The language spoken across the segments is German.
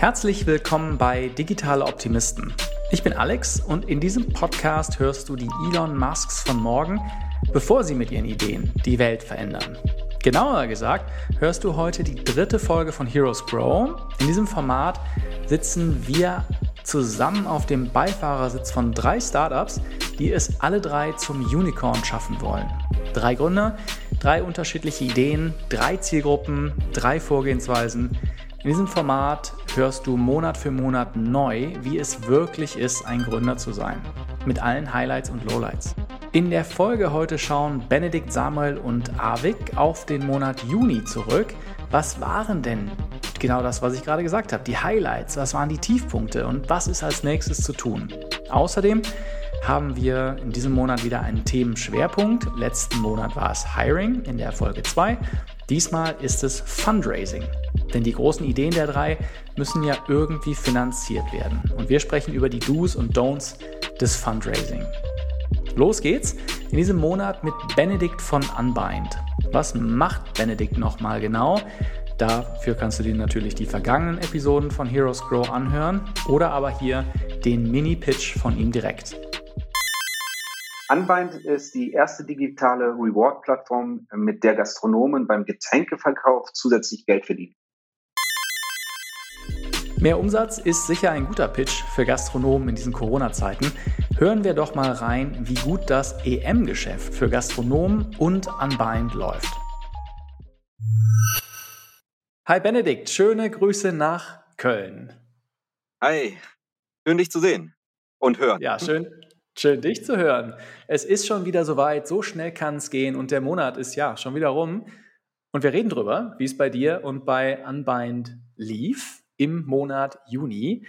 Herzlich willkommen bei Digitale Optimisten. Ich bin Alex und in diesem Podcast hörst du die Elon Musks von morgen, bevor sie mit ihren Ideen die Welt verändern. Genauer gesagt hörst du heute die dritte Folge von Heroes Grow. In diesem Format sitzen wir zusammen auf dem Beifahrersitz von drei Startups, die es alle drei zum Unicorn schaffen wollen. Drei Gründer, drei unterschiedliche Ideen, drei Zielgruppen, drei Vorgehensweisen. In diesem Format hörst du Monat für Monat neu, wie es wirklich ist, ein Gründer zu sein. Mit allen Highlights und Lowlights. In der Folge heute schauen Benedikt Samuel und Avik auf den Monat Juni zurück. Was waren denn genau das, was ich gerade gesagt habe? Die Highlights, was waren die Tiefpunkte und was ist als nächstes zu tun? Außerdem haben wir in diesem Monat wieder einen Themenschwerpunkt. Letzten Monat war es Hiring in der Folge 2. Diesmal ist es Fundraising. Denn die großen Ideen der drei müssen ja irgendwie finanziert werden. Und wir sprechen über die Do's und Don'ts des Fundraising. Los geht's in diesem Monat mit Benedikt von Unbind. Was macht Benedikt nochmal genau? Dafür kannst du dir natürlich die vergangenen Episoden von Heroes Grow anhören oder aber hier den Mini-Pitch von ihm direkt. Unbind ist die erste digitale Reward-Plattform, mit der Gastronomen beim Getränkeverkauf zusätzlich Geld verdienen. Mehr Umsatz ist sicher ein guter Pitch für Gastronomen in diesen Corona-Zeiten. Hören wir doch mal rein, wie gut das EM-Geschäft für Gastronomen und Unbind läuft. Hi Benedikt, schöne Grüße nach Köln. Hi, schön dich zu sehen und hören. Ja, schön, Schön, dich zu hören. Es ist schon wieder soweit, so schnell kann es gehen und der Monat ist ja schon wieder rum. Und wir reden drüber, wie es bei dir und bei Unbind lief im Monat Juni.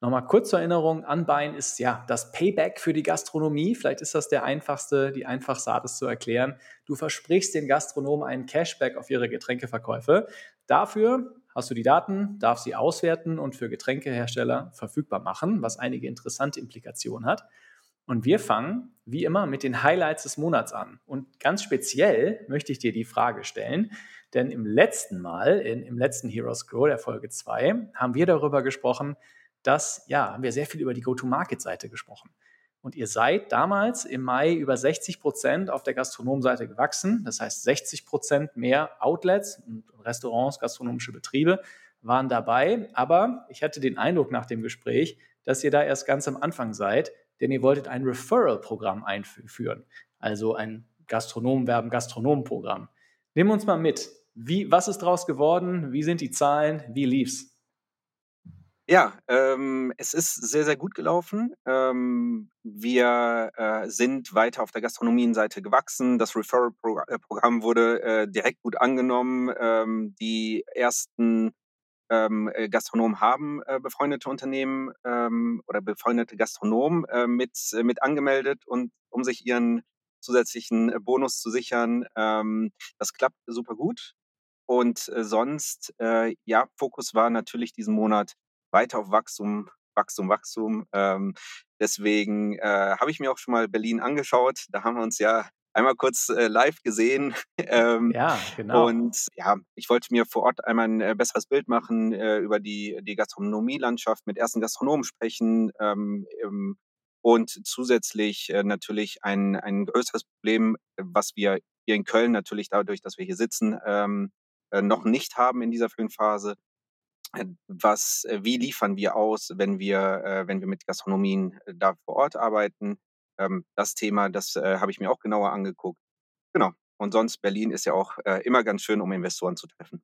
Nochmal kurz zur Erinnerung, Unbind ist ja das Payback für die Gastronomie. Vielleicht ist das der einfachste, die einfachste Art, es zu erklären. Du versprichst den Gastronomen einen Cashback auf ihre Getränkeverkäufe. Dafür hast du die Daten, darfst sie auswerten und für Getränkehersteller verfügbar machen, was einige interessante Implikationen hat. Und wir fangen, wie immer, mit den Highlights des Monats an. Und ganz speziell möchte ich dir die Frage stellen, denn im letzten Mal, in, im letzten Heroes Grow, der Folge 2, haben wir darüber gesprochen, dass, ja, haben wir sehr viel über die Go-to-Market-Seite gesprochen. Und ihr seid damals im Mai über 60 Prozent auf der Gastronomseite gewachsen. Das heißt, 60 Prozent mehr Outlets und Restaurants, gastronomische Betriebe waren dabei. Aber ich hatte den Eindruck nach dem Gespräch, dass ihr da erst ganz am Anfang seid denn ihr wolltet ein Referral-Programm einführen, also ein Gastronomen Gastronomen-Programm. Nimm uns mal mit. Wie, was ist daraus geworden? Wie sind die Zahlen? Wie lief's? Ja, ähm, es ist sehr, sehr gut gelaufen. Ähm, wir äh, sind weiter auf der Gastronomienseite gewachsen. Das Referral-Programm wurde äh, direkt gut angenommen. Ähm, die ersten ähm, äh, Gastronomen haben äh, befreundete Unternehmen ähm, oder befreundete Gastronomen äh, mit, äh, mit angemeldet und um sich ihren zusätzlichen äh, Bonus zu sichern. Ähm, das klappt super gut. Und äh, sonst, äh, ja, Fokus war natürlich diesen Monat weiter auf Wachstum, Wachstum, Wachstum. Ähm, deswegen äh, habe ich mir auch schon mal Berlin angeschaut. Da haben wir uns ja einmal kurz äh, live gesehen. ähm, ja, genau. Und ja, ich wollte mir vor Ort einmal ein äh, besseres Bild machen äh, über die, die Gastronomielandschaft, mit ersten Gastronomen sprechen ähm, ähm, und zusätzlich äh, natürlich ein, ein größeres Problem, was wir hier in Köln natürlich dadurch, dass wir hier sitzen, ähm, äh, noch nicht haben in dieser frühen Phase. Äh, was, wie liefern wir aus, wenn wir, wenn wir mit Gastronomien da vor Ort arbeiten? Ähm, das Thema, das äh, habe ich mir auch genauer angeguckt. Genau. Und sonst, Berlin ist ja auch äh, immer ganz schön, um Investoren zu treffen.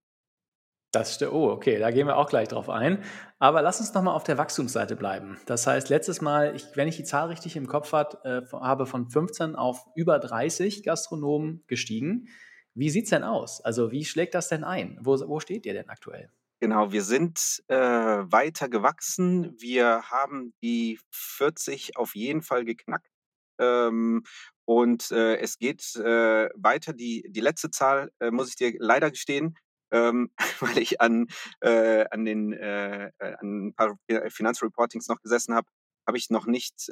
Das stimmt. Oh, okay, da gehen wir auch gleich drauf ein. Aber lass uns nochmal auf der Wachstumsseite bleiben. Das heißt, letztes Mal, ich, wenn ich die Zahl richtig im Kopf hat, äh, habe von 15 auf über 30 Gastronomen gestiegen. Wie sieht es denn aus? Also, wie schlägt das denn ein? Wo, wo steht ihr denn aktuell? Genau, wir sind äh, weiter gewachsen. Wir haben die 40 auf jeden Fall geknackt. Ähm, und äh, es geht äh, weiter. Die, die letzte Zahl, äh, muss ich dir leider gestehen, ähm, weil ich an, äh, an, den, äh, äh, an ein paar Finanzreportings noch gesessen habe, habe ich noch nicht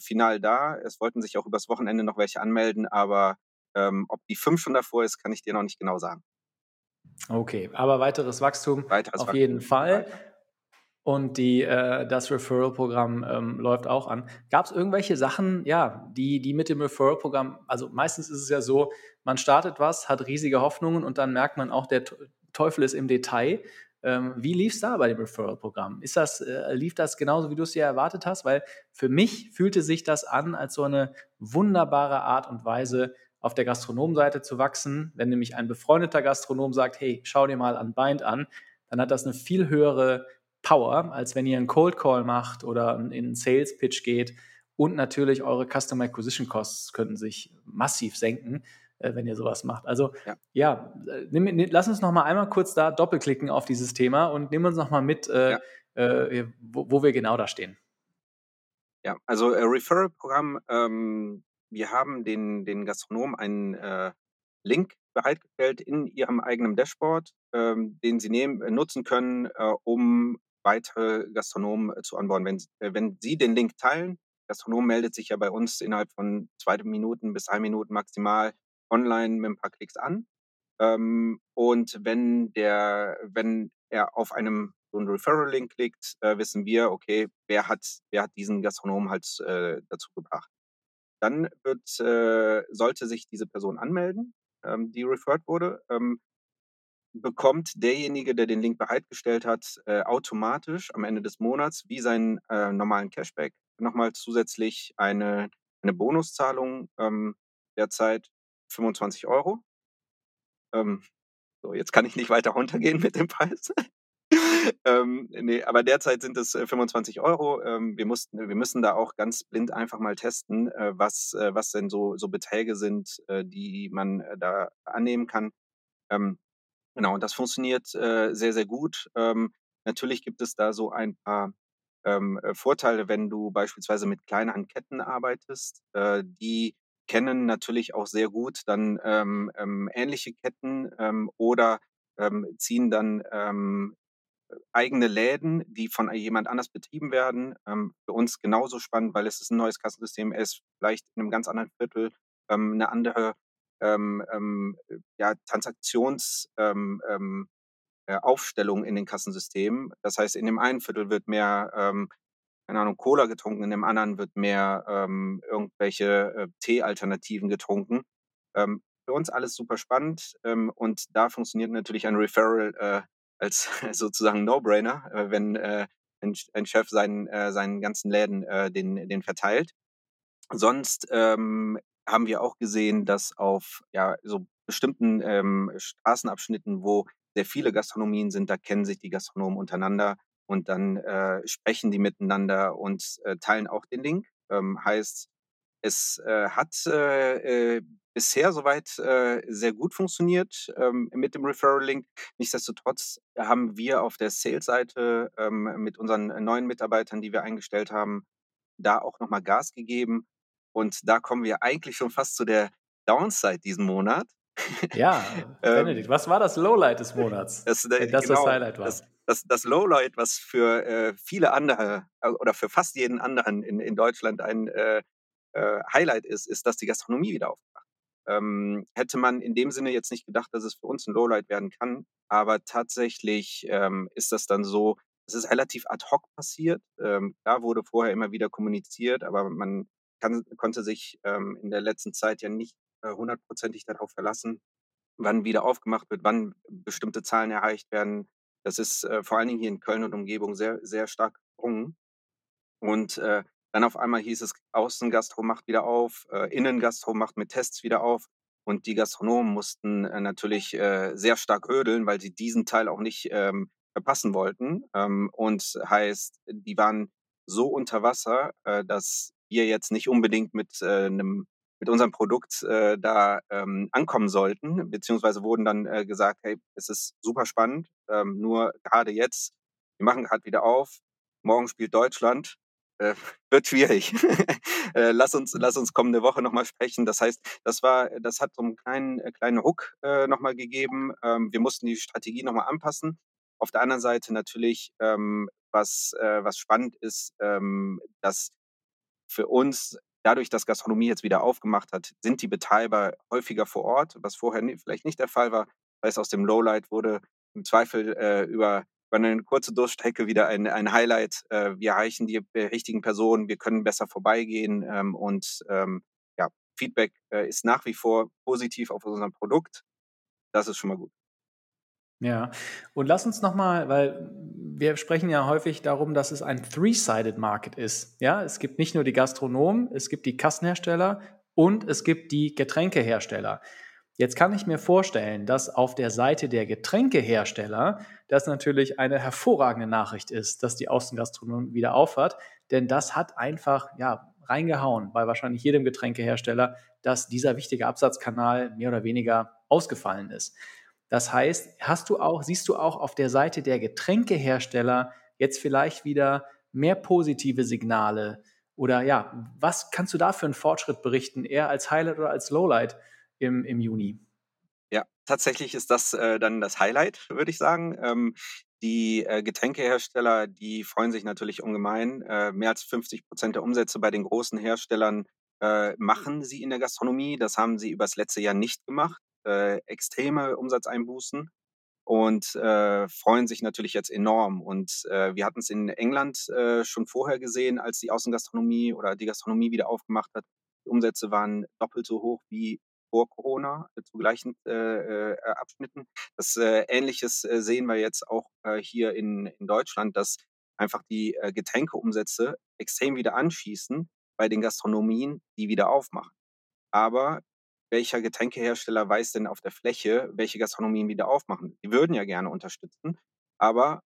final da. Es wollten sich auch übers Wochenende noch welche anmelden, aber ähm, ob die fünf schon davor ist, kann ich dir noch nicht genau sagen. Okay, aber weiteres Wachstum weiteres auf Wachstum jeden Fall. Und die, äh, das Referral-Programm ähm, läuft auch an. Gab es irgendwelche Sachen, ja, die, die mit dem Referral-Programm, also meistens ist es ja so, man startet was, hat riesige Hoffnungen und dann merkt man auch, der Teufel ist im Detail. Ähm, wie lief es da bei dem Referral-Programm? Ist das, äh, lief das genauso, wie du es dir erwartet hast? Weil für mich fühlte sich das an als so eine wunderbare Art und Weise, auf der Gastronomseite zu wachsen. Wenn nämlich ein befreundeter Gastronom sagt, hey, schau dir mal Unbind an, dann hat das eine viel höhere Power, als wenn ihr einen Cold Call macht oder in einen Sales Pitch geht. Und natürlich eure Customer Acquisition Costs könnten sich massiv senken, äh, wenn ihr sowas macht. Also ja, ja nimm, nimm, lass uns noch mal einmal kurz da doppelklicken auf dieses Thema und nimm uns noch mal mit, äh, ja. äh, wo, wo, wir genau da stehen. Ja, also äh, Referral-Programm, ähm, wir haben den, den Gastronomen einen äh, Link bereitgestellt in ihrem eigenen Dashboard, ähm, den sie nehmen, äh, nutzen können, äh, um weitere Gastronomen äh, zu anbauen. Wenn, äh, wenn Sie den Link teilen, Gastronom meldet sich ja bei uns innerhalb von zwei Minuten bis drei Minuten maximal online mit ein paar Klicks an. Ähm, und wenn der, wenn er auf einem so einen Referral-Link klickt, äh, wissen wir, okay, wer hat, wer hat diesen Gastronomen halt dazu gebracht. Dann wird, sollte sich diese Person anmelden, ähm, die referred wurde, ähm, bekommt derjenige, der den Link bereitgestellt hat, äh, automatisch am Ende des Monats wie seinen äh, normalen Cashback nochmal zusätzlich eine, eine Bonuszahlung ähm, derzeit 25 Euro. Ähm, so, jetzt kann ich nicht weiter runtergehen mit dem Preis. ähm, nee, aber derzeit sind es 25 äh, Euro. Ähm, wir, mussten, wir müssen da auch ganz blind einfach mal testen, äh, was, äh, was denn so, so Beträge sind, äh, die man äh, da annehmen kann. Ähm, genau, und das funktioniert äh, sehr, sehr gut. Ähm, natürlich gibt es da so ein paar ähm, Vorteile, wenn du beispielsweise mit kleineren Ketten arbeitest. die kennen natürlich auch sehr gut dann ähm, ähm, ähnliche Ketten ähm, oder ähm, ziehen dann ähm, eigene Läden, die von jemand anders betrieben werden. Ähm, für uns genauso spannend, weil es ist ein neues Kassensystem, es ist vielleicht in einem ganz anderen Viertel ähm, eine andere ähm, ähm ja, Transaktionsaufstellung ähm, ähm, äh, in den Kassensystemen. Das heißt, in dem einen Viertel wird mehr ähm, keine Ahnung, Cola getrunken, in dem anderen wird mehr ähm, irgendwelche äh, Tee-Alternativen getrunken. Ähm, für uns alles super spannend und da funktioniert natürlich ein Referral äh, als sozusagen No-Brainer, äh, wenn äh, ein, ein, Chef seinen, äh, seinen ganzen Läden äh, den, den verteilt. Sonst ähm, haben wir auch gesehen, dass auf ja, so bestimmten ähm, Straßenabschnitten, wo sehr viele Gastronomien sind, da kennen sich die Gastronomen untereinander und dann äh, sprechen die miteinander und äh, teilen auch den Link. Ähm, heißt, es äh, hat äh, äh, bisher soweit äh, sehr gut funktioniert ähm, mit dem Referral-Link. Nichtsdestotrotz haben wir auf der Sales-Seite ähm, mit unseren neuen Mitarbeitern, die wir eingestellt haben, da auch nochmal Gas gegeben. Und da kommen wir eigentlich schon fast zu der Downside diesen Monat. Ja, ähm, Benedikt, was war das Lowlight des Monats? Das, äh, das, genau, das Highlight war. Das, das, das Lowlight, was für äh, viele andere äh, oder für fast jeden anderen in, in Deutschland ein äh, äh, Highlight ist, ist, dass die Gastronomie wieder aufmacht. Ähm, hätte man in dem Sinne jetzt nicht gedacht, dass es für uns ein Lowlight werden kann, aber tatsächlich ähm, ist das dann so, es ist relativ ad hoc passiert. Ähm, da wurde vorher immer wieder kommuniziert, aber man kann, konnte sich ähm, in der letzten Zeit ja nicht äh, hundertprozentig darauf verlassen, wann wieder aufgemacht wird, wann bestimmte Zahlen erreicht werden. Das ist äh, vor allen Dingen hier in Köln und Umgebung sehr, sehr stark gesprungen. Und äh, dann auf einmal hieß es, Außengastro macht wieder auf, äh, Innengastro macht mit Tests wieder auf. Und die Gastronomen mussten äh, natürlich äh, sehr stark ödeln, weil sie diesen Teil auch nicht ähm, verpassen wollten. Ähm, und heißt, die waren so unter Wasser, äh, dass wir jetzt nicht unbedingt mit äh, einem mit unserem Produkt äh, da ähm, ankommen sollten, beziehungsweise wurden dann äh, gesagt, hey, es ist super spannend, ähm, nur gerade jetzt, wir machen gerade wieder auf, morgen spielt Deutschland, äh, wird schwierig. äh, lass uns, lass uns kommende Woche nochmal sprechen. Das heißt, das war, das hat so einen kleinen, äh, kleinen Ruck äh, nochmal gegeben. Ähm, wir mussten die Strategie nochmal anpassen. Auf der anderen Seite natürlich, ähm, was, äh, was spannend ist, ähm, dass für uns dadurch, dass Gastronomie jetzt wieder aufgemacht hat, sind die Betreiber häufiger vor Ort, was vorher vielleicht nicht der Fall war. Das heißt, aus dem Lowlight wurde im Zweifel äh, über über eine kurze Durchstrecke wieder ein, ein Highlight. Äh, wir erreichen die richtigen Personen, wir können besser vorbeigehen ähm, und ähm, ja, Feedback äh, ist nach wie vor positiv auf unserem Produkt. Das ist schon mal gut. Ja, und lass uns nochmal, weil wir sprechen ja häufig darum, dass es ein three-sided Market ist. Ja, es gibt nicht nur die Gastronomen, es gibt die Kassenhersteller und es gibt die Getränkehersteller. Jetzt kann ich mir vorstellen, dass auf der Seite der Getränkehersteller das natürlich eine hervorragende Nachricht ist, dass die Außengastronomie wieder aufhört, denn das hat einfach ja reingehauen bei wahrscheinlich jedem Getränkehersteller, dass dieser wichtige Absatzkanal mehr oder weniger ausgefallen ist. Das heißt, hast du auch, siehst du auch auf der Seite der Getränkehersteller jetzt vielleicht wieder mehr positive Signale? Oder ja, was kannst du da für einen Fortschritt berichten, eher als Highlight oder als Lowlight im, im Juni? Ja, tatsächlich ist das äh, dann das Highlight, würde ich sagen. Ähm, die äh, Getränkehersteller, die freuen sich natürlich ungemein. Äh, mehr als 50 Prozent der Umsätze bei den großen Herstellern äh, machen sie in der Gastronomie. Das haben sie übers letzte Jahr nicht gemacht äh, extreme Umsatzeinbußen und äh, freuen sich natürlich jetzt enorm. Und äh, wir hatten es in England äh, schon vorher gesehen, als die Außengastronomie oder die Gastronomie wieder aufgemacht hat. Die Umsätze waren doppelt so hoch wie vor Corona äh, zu gleichen äh, Abschnitten. Das Ähnliches sehen wir jetzt auch hier in, in Deutschland, dass einfach die Getränkeumsätze extrem wieder anschießen bei den Gastronomien, die wieder aufmachen. Aber welcher Getränkehersteller weiß denn auf der Fläche, welche Gastronomien wieder aufmachen? Die würden ja gerne unterstützen, aber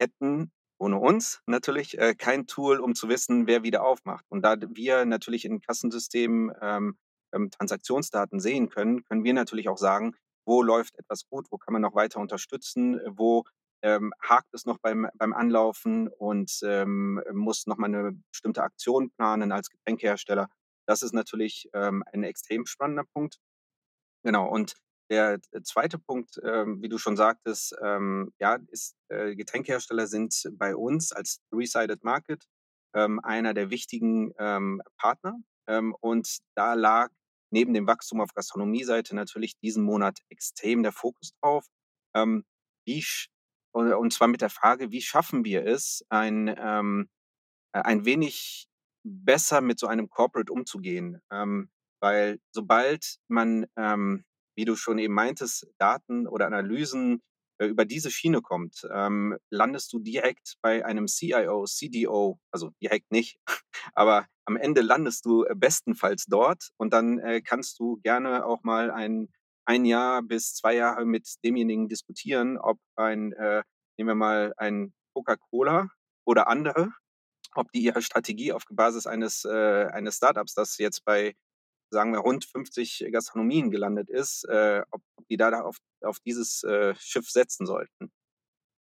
hätten ohne uns natürlich äh, kein Tool, um zu wissen, wer wieder aufmacht. Und da wir natürlich in Kassensystemen ähm, ähm, Transaktionsdaten sehen können, können wir natürlich auch sagen, wo läuft etwas gut, wo kann man noch weiter unterstützen, wo ähm, hakt es noch beim, beim Anlaufen und ähm, muss noch mal eine bestimmte Aktion planen als Getränkehersteller. Das ist natürlich ähm, ein extrem spannender Punkt. Genau, und der zweite Punkt, ähm, wie du schon sagtest, ähm, ja, ist, äh, Getränkehersteller sind bei uns als Three-Sided Market ähm, einer der wichtigen ähm, Partner. Ähm, und da lag neben dem Wachstum auf Gastronomie-Seite natürlich diesen Monat extrem der Fokus drauf. Ähm, wie, und zwar mit der Frage, wie schaffen wir es, ein, äh, ein wenig besser mit so einem Corporate umzugehen. Ähm, weil sobald man, ähm, wie du schon eben meintest, Daten oder Analysen äh, über diese Schiene kommt, ähm, landest du direkt bei einem CIO, CDO, also direkt nicht, aber am Ende landest du äh, bestenfalls dort und dann äh, kannst du gerne auch mal ein, ein Jahr bis zwei Jahre mit demjenigen diskutieren, ob ein, äh, nehmen wir mal ein Coca-Cola oder andere, ob die ihre Strategie auf Basis eines, äh, eines Startups, das jetzt bei, sagen wir, rund 50 Gastronomien gelandet ist, äh, ob, die da auf, auf dieses äh, Schiff setzen sollten.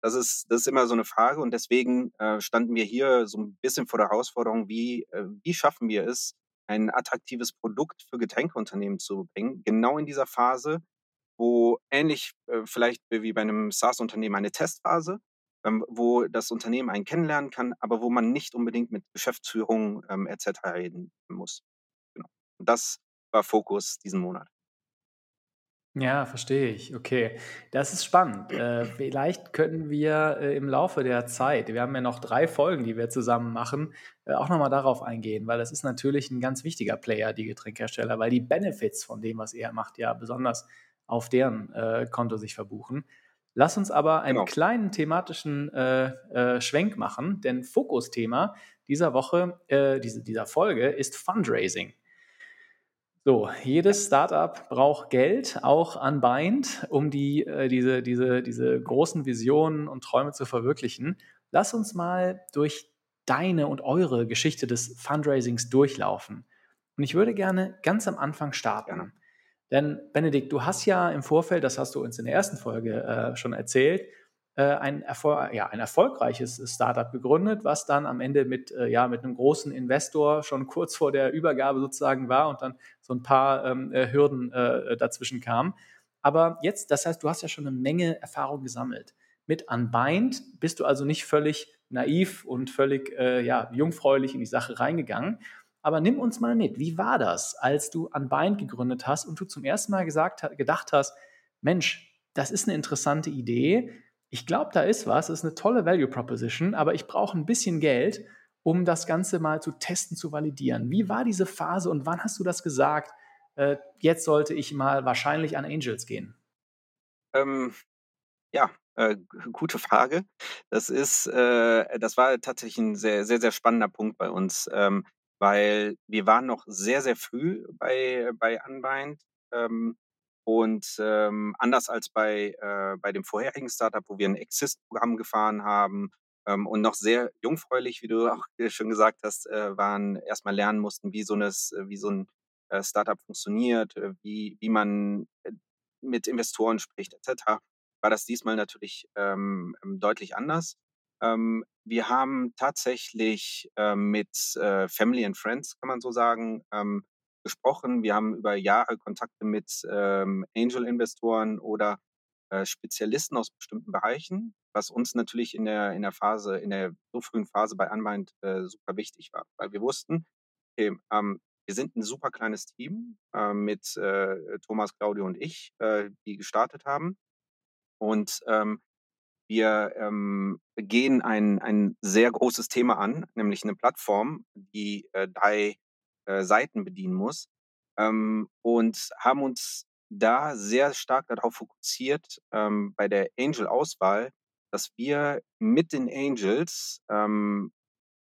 Das ist, das ist immer so eine Frage und deswegen äh, standen wir hier so ein bisschen vor der Herausforderung, wie, äh, wie schaffen wir es, ein attraktives Produkt für Getränkeunternehmen zu bringen, genau in dieser Phase, wo ähnlich äh, vielleicht wie bei einem SaaS-Unternehmen eine Testphase, wo das Unternehmen einen kennenlernen kann, aber wo man nicht unbedingt mit Geschäftsführung ähm, etc. reden muss. Genau. Das war Fokus diesen Monat. Ja, verstehe ich. Okay, das ist spannend. Äh, vielleicht können wir äh, im Laufe der Zeit, wir haben ja noch drei Folgen, die wir zusammen machen, äh, auch nochmal darauf eingehen, weil das ist natürlich ein ganz wichtiger Player, die Getränkehersteller, weil die Benefits von dem, was er macht, ja besonders auf deren äh, Konto sich verbuchen. Lass uns aber einen genau. kleinen thematischen äh, äh, Schwenk machen, denn Fokusthema dieser Woche, äh, diese, dieser Folge ist Fundraising. So, jedes Startup braucht Geld, auch unbind, um die, äh, diese, diese, diese großen Visionen und Träume zu verwirklichen. Lass uns mal durch deine und eure Geschichte des Fundraisings durchlaufen. Und ich würde gerne ganz am Anfang starten. Denn Benedikt, du hast ja im Vorfeld, das hast du uns in der ersten Folge äh, schon erzählt, äh, ein, Erfol ja, ein erfolgreiches Startup gegründet, was dann am Ende mit, äh, ja, mit einem großen Investor schon kurz vor der Übergabe sozusagen war und dann so ein paar ähm, äh, Hürden äh, dazwischen kamen. Aber jetzt, das heißt, du hast ja schon eine Menge Erfahrung gesammelt. Mit Unbind bist du also nicht völlig naiv und völlig äh, ja, jungfräulich in die Sache reingegangen, aber nimm uns mal mit. Wie war das, als du Unbind gegründet hast und du zum ersten Mal gesagt, gedacht hast, Mensch, das ist eine interessante Idee. ich glaube, da ist was, das ist eine tolle Value Proposition, aber ich brauche ein bisschen Geld, um das Ganze mal zu testen, zu validieren. Wie war diese Phase und wann hast du das gesagt? Äh, jetzt sollte ich mal wahrscheinlich an Angels gehen. Ähm, ja, äh, gute Frage. Das ist, äh, das war tatsächlich ein sehr, sehr, sehr spannender Punkt bei uns, ähm, weil wir waren noch sehr, sehr früh bei, bei Unbind. Ähm, und ähm, anders als bei, äh, bei dem vorherigen Startup, wo wir ein Exist-Programm gefahren haben ähm, und noch sehr jungfräulich, wie du auch schon gesagt hast, äh, waren, erstmal lernen mussten, wie so, eines, wie so ein äh, Startup funktioniert, äh, wie, wie man äh, mit Investoren spricht, etc., war das diesmal natürlich ähm, ähm, deutlich anders. Ähm, wir haben tatsächlich äh, mit äh, Family and Friends, kann man so sagen, ähm, gesprochen. Wir haben über Jahre Kontakte mit ähm, Angel-Investoren oder äh, Spezialisten aus bestimmten Bereichen, was uns natürlich in der, in der Phase, in der so frühen Phase bei Unmind äh, super wichtig war, weil wir wussten, okay, ähm, wir sind ein super kleines Team äh, mit äh, Thomas, Claudio und ich, die gestartet haben. Und ähm, wir ähm, gehen ein, ein sehr großes Thema an, nämlich eine Plattform, die äh, drei äh, Seiten bedienen muss. Ähm, und haben uns da sehr stark darauf fokussiert, ähm, bei der Angel-Auswahl, dass wir mit den Angels ähm,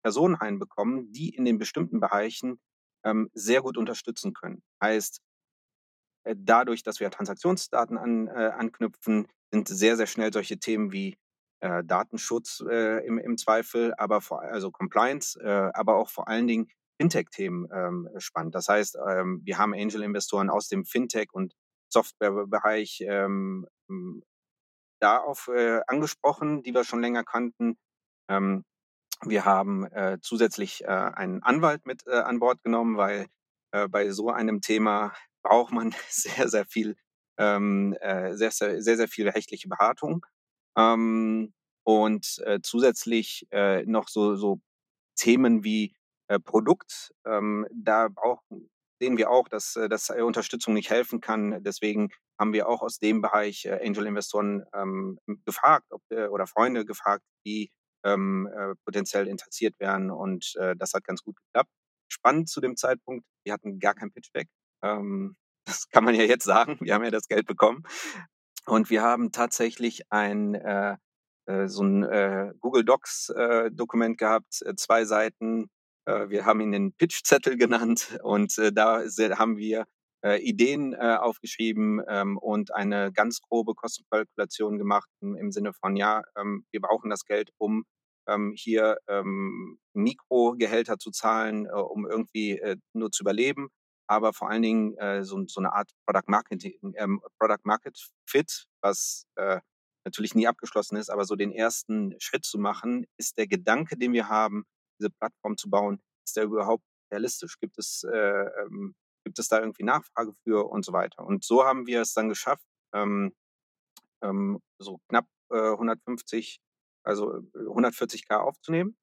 Personen einbekommen, die in den bestimmten Bereichen ähm, sehr gut unterstützen können. Heißt, äh, dadurch, dass wir Transaktionsdaten an, äh, anknüpfen, sind sehr, sehr schnell solche Themen wie äh, Datenschutz äh, im, im Zweifel, aber vor, also Compliance, äh, aber auch vor allen Dingen Fintech-Themen ähm, spannend. Das heißt, ähm, wir haben Angel-Investoren aus dem Fintech- und Softwarebereich ähm, da auf äh, angesprochen, die wir schon länger kannten. Ähm, wir haben äh, zusätzlich äh, einen Anwalt mit an Bord genommen, weil bei so einem Thema braucht man sehr, sehr viel, ähm, äh, sehr, sehr, sehr, sehr viel rechtliche Beratung. Ähm, und äh, zusätzlich äh, noch so, so Themen wie äh, Produkt. Ähm, da brauchen, sehen wir auch, dass, äh, dass Unterstützung nicht helfen kann. Deswegen haben wir auch aus dem Bereich äh, Angel-Investoren ähm, gefragt ob, äh, oder Freunde gefragt, die ähm, äh, potenziell interessiert wären. Und äh, das hat ganz gut geklappt. Spannend zu dem Zeitpunkt, wir hatten gar kein Pitchback. Ähm, das kann man ja jetzt sagen. Wir haben ja das Geld bekommen. Und wir haben tatsächlich ein äh, äh so ein äh, Google Docs äh, Dokument gehabt, äh, zwei Seiten. Äh, wir haben ihn den Pitchzettel genannt und da haben wir äh, Ideen äh, aufgeschrieben ähm, und eine ganz grobe Kostenkalkulation gemacht im, Sinne von, ja, ähm, wir brauchen das Geld, um ähm, hier ähm, Mikrogehälter zu zahlen, um irgendwie nur zu überleben aber vor allen Dingen äh, so, so, eine Art Product Marketing, ähm, Product Market Fit, was äh, natürlich nie abgeschlossen ist, aber so den ersten Schritt zu machen, ist der Gedanke, den wir haben, diese Plattform zu bauen, ist der überhaupt realistisch? Gibt es, äh, ähm, gibt es da irgendwie Nachfrage für und so weiter? Und so haben wir es dann geschafft, ähm, ähm so knapp 150, äh, also 140k äh, aufzunehmen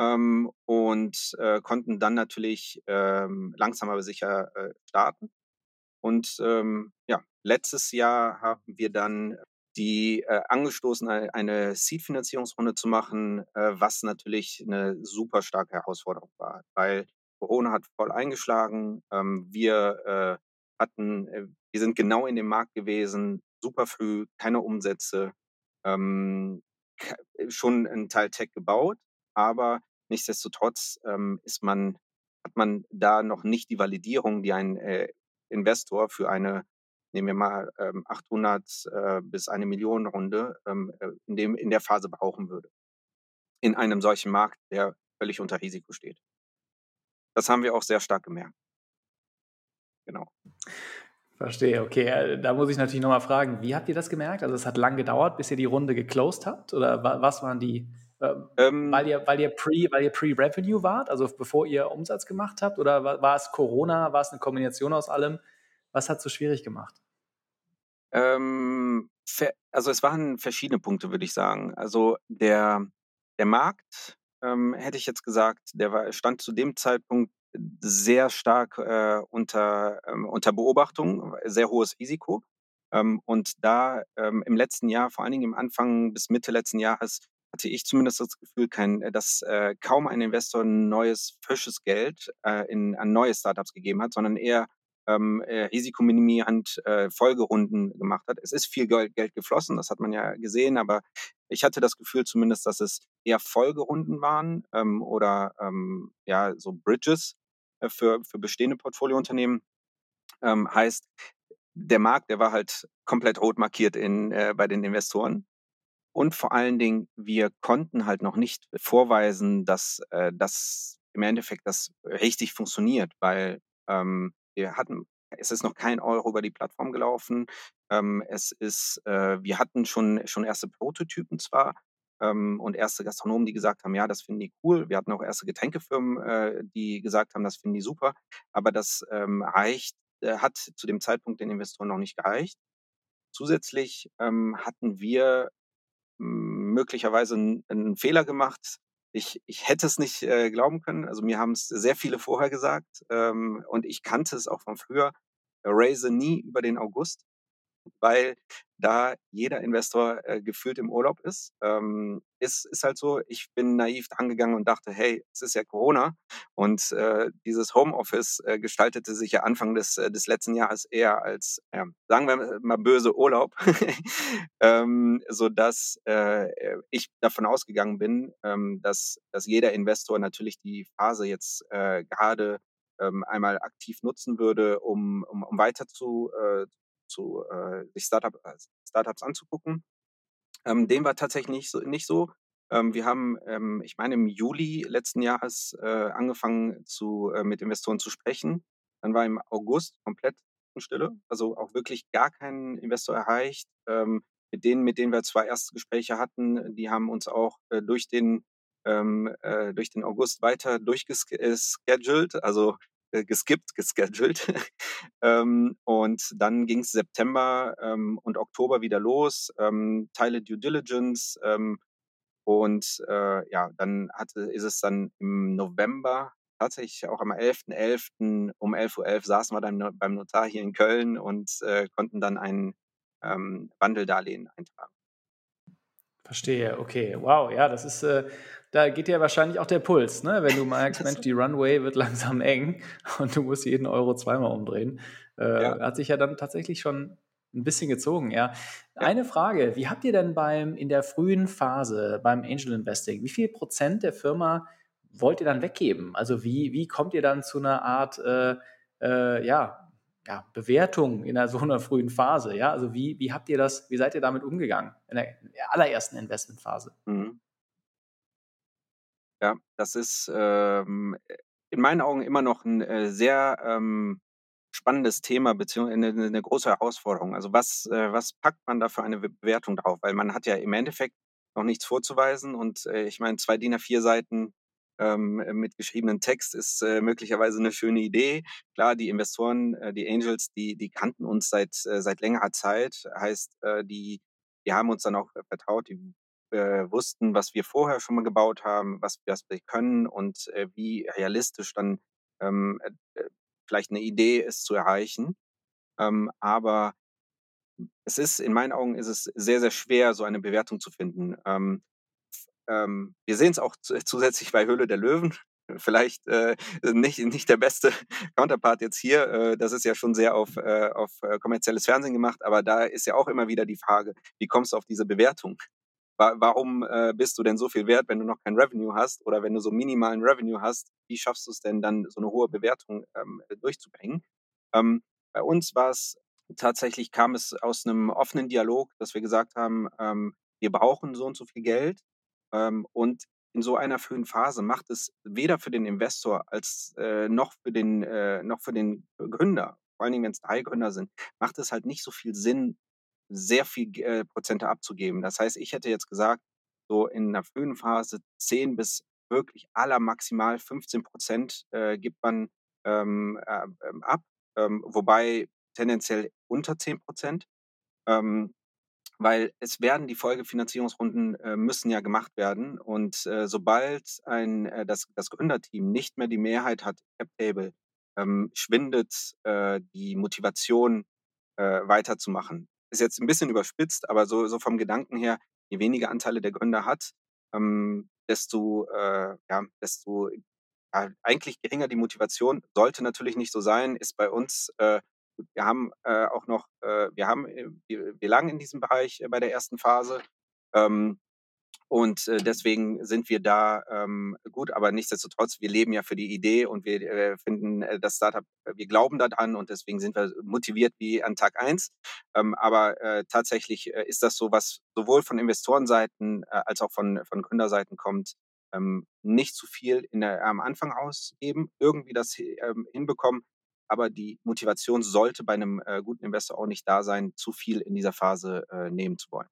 ähm, und äh, konnten dann natürlich ähm, langsam aber sicher äh, starten. Und ähm, ja, letztes Jahr haben wir dann die äh, angestoßen, eine Seed-Finanzierungsrunde zu machen, äh, was natürlich eine super starke Herausforderung war, weil Corona hat voll eingeschlagen. Ähm, wir äh, hatten, äh, wir sind genau in dem Markt gewesen, super früh, keine Umsätze, ähm, schon ein Teil Tech gebaut, aber Nichtsdestotrotz ähm, ist man, hat man da noch nicht die Validierung, die ein äh, Investor für eine, nehmen wir mal ähm, 800 äh, bis eine Million Runde ähm, äh, in, dem, in der Phase brauchen würde. In einem solchen Markt, der völlig unter Risiko steht. Das haben wir auch sehr stark gemerkt. Genau. Verstehe, okay. Äh, da muss ich natürlich nochmal fragen, wie habt ihr das gemerkt? Also es hat lang gedauert, bis ihr die Runde geclosed habt? Oder was waren die ähm, ähm, weil ihr, weil ihr pre, weil ihr Pre-Revenue wart, also bevor ihr Umsatz gemacht habt? Oder war, war, es Corona? War es eine Kombination aus allem? Was hat es so schwierig gemacht? Ähm, also es waren verschiedene Punkte, würde ich sagen. Also der, der Markt, ähm, hätte ich jetzt gesagt, der war, stand zu dem Zeitpunkt sehr stark äh, unter, ähm, unter Beobachtung, sehr hohes Risiko. Ähm, und da im letzten Jahr, vor allen Dingen im Anfang bis Mitte letzten Jahres, hatte ich zumindest das Gefühl, kein, äh, dass äh, kaum ein Investor neues, frisches Geld äh, in, an neue Startups gegeben hat, sondern eher ähm, äh, risikominimierend äh, Folgerunden gemacht hat. Es ist viel Geld, Geld geflossen, das hat man ja gesehen, aber ich hatte das Gefühl zumindest, dass es eher Folgerunden waren ähm, oder ähm, ja so Bridges äh, für, für bestehende Portfoliounternehmen. Ähm, heißt, der Markt, der war halt komplett rot markiert in, äh, bei den Investoren. Und vor allen Dingen, wir konnten halt noch nicht vorweisen, dass äh, das im Endeffekt das richtig funktioniert, weil ähm, wir hatten, es ist noch kein Euro über die Plattform gelaufen. Ähm, es ist, äh, wir hatten schon, schon erste Prototypen zwar ähm, und erste Gastronomen, die gesagt haben, ja, das finden die cool. Wir hatten auch erste Getränkefirmen, äh, die gesagt haben, das finden die super. Aber das ähm, reicht, äh, hat zu dem Zeitpunkt den Investoren noch nicht gereicht. Zusätzlich ähm, hatten wir möglicherweise einen Fehler gemacht. Ich, ich hätte es nicht äh, glauben können. Also mir haben es sehr viele vorher gesagt ähm, und ich kannte es auch von früher. Raise nie über den August weil da jeder Investor äh, gefühlt im Urlaub ist. Ähm, ist. Ist halt so, ich bin naiv angegangen und dachte, hey, es ist ja Corona und äh, dieses Homeoffice äh, gestaltete sich ja Anfang des, äh, des letzten Jahres eher als, ja, sagen wir mal böse Urlaub, ähm, sodass äh, ich davon ausgegangen bin, ähm, dass, dass jeder Investor natürlich die Phase jetzt äh, gerade ähm, einmal aktiv nutzen würde, um, um, um weiter zu, äh, zu äh, sich Startup, äh, Startups anzugucken. Ähm, dem war tatsächlich nicht so. Nicht so. Ähm, wir haben, ähm, ich meine, im Juli letzten Jahres äh, angefangen zu, äh, mit Investoren zu sprechen. Dann war im August komplett Stille, also auch wirklich gar keinen Investor erreicht. Ähm, mit denen, mit denen wir zwei erste Gespräche hatten, die haben uns auch äh, durch den ähm, äh, durch den August weiter durchgescheduled. Also äh, geskippt, gescheduled. ähm, und dann ging es September ähm, und Oktober wieder los, ähm, Teile Due Diligence. Ähm, und äh, ja, dann hatte, ist es dann im November, tatsächlich auch am 11.11. .11. um 11.11 Uhr saßen wir dann beim Notar hier in Köln und äh, konnten dann ein ähm, Wandeldarlehen eintragen. Verstehe, okay. Wow, ja, das ist, äh, da geht ja wahrscheinlich auch der Puls, ne? Wenn du merkst, Mensch, die Runway wird langsam eng und du musst jeden Euro zweimal umdrehen. Äh, ja. Hat sich ja dann tatsächlich schon ein bisschen gezogen, ja. ja. Eine Frage, wie habt ihr denn beim, in der frühen Phase, beim Angel Investing, wie viel Prozent der Firma wollt ihr dann weggeben? Also wie, wie kommt ihr dann zu einer Art, äh, äh, ja, ja, Bewertung in so einer frühen Phase? Ja, also wie, wie habt ihr das, wie seid ihr damit umgegangen in der, allerersten Investmentphase? Mhm. Ja, das ist ähm, in meinen Augen immer noch ein äh, sehr ähm, spannendes Thema beziehungsweise eine, eine, große Herausforderung. Also was, äh, was packt man da für eine Bewertung drauf? Weil man hat ja im Endeffekt noch nichts vorzuweisen und äh, ich meine, zwei DIN A4 Seiten ähm, mit geschriebenem Text ist äh, möglicherweise eine schöne Idee. Klar, die Investoren, äh, die Angels, die, die kannten uns seit, äh, seit längerer Zeit. Heißt, äh, die, die haben uns dann auch vertraut, die äh, wussten, was wir vorher schon mal gebaut haben, was, was wir können und äh, wie realistisch dann ähm, vielleicht eine Idee ist zu erreichen. Ähm, aber es ist, in meinen Augen ist es sehr, sehr schwer, so eine Bewertung zu finden. Ähm, ähm, wir sehen es auch zusätzlich bei Höhle der Löwen. Vielleicht äh, nicht, nicht der beste Counterpart jetzt hier. Äh, das ist ja schon sehr auf, äh, auf äh, kommerzielles Fernsehen gemacht, aber da ist ja auch immer wieder die Frage, wie kommst du auf diese Bewertung? warum äh, bist du denn so viel wert, wenn du noch kein Revenue hast oder wenn du so minimalen Revenue hast? Wie schaffst du es denn dann, so eine hohe Bewertung ähm, durchzubringen? Ähm, bei uns war es tatsächlich, kam es aus einem offenen Dialog, dass wir gesagt haben, ähm, wir brauchen so und so viel Geld und in so einer frühen Phase macht es weder für den Investor als äh, noch, für den, äh, noch für den Gründer, vor allen Dingen wenn es drei Gründer sind, macht es halt nicht so viel Sinn, sehr viel äh, Prozente abzugeben. Das heißt, ich hätte jetzt gesagt, so in einer frühen Phase 10 bis wirklich aller maximal 15 Prozent äh, gibt man ähm, äh, ähm, ab, ähm, wobei tendenziell unter 10 Prozent. Ähm, weil es werden die Folgefinanzierungsrunden äh, müssen ja gemacht werden und äh, sobald ein äh, das, das Gründerteam nicht mehr die Mehrheit hat CapTable, ähm, schwindet äh, die Motivation äh, weiterzumachen. ist jetzt ein bisschen überspitzt, aber so, so vom Gedanken her, je weniger Anteile der Gründer hat, ähm, desto, äh, ja, desto ja, eigentlich geringer die Motivation. Sollte natürlich nicht so sein, ist bei uns, wir haben äh, auch noch, äh, wir haben, äh, wir, wir lagen in diesem Bereich äh, bei der ersten Phase. Ähm, und äh, deswegen sind wir da ähm, gut, aber nichtsdestotrotz, wir leben ja für die Idee und wir äh, finden das Startup, wir glauben daran und deswegen sind wir motiviert wie an Tag eins. Ähm, aber tatsächlich ist das so, was sowohl von Investorenseiten als auch von, von Gründerseiten kommt, ähm, nicht zu viel in der, am Anfang ausgeben, irgendwie das ähm, hinbekommen. Aber die Motivation sollte bei einem äh, guten Investor auch nicht da sein, zu viel in dieser Phase äh, nehmen zu wollen.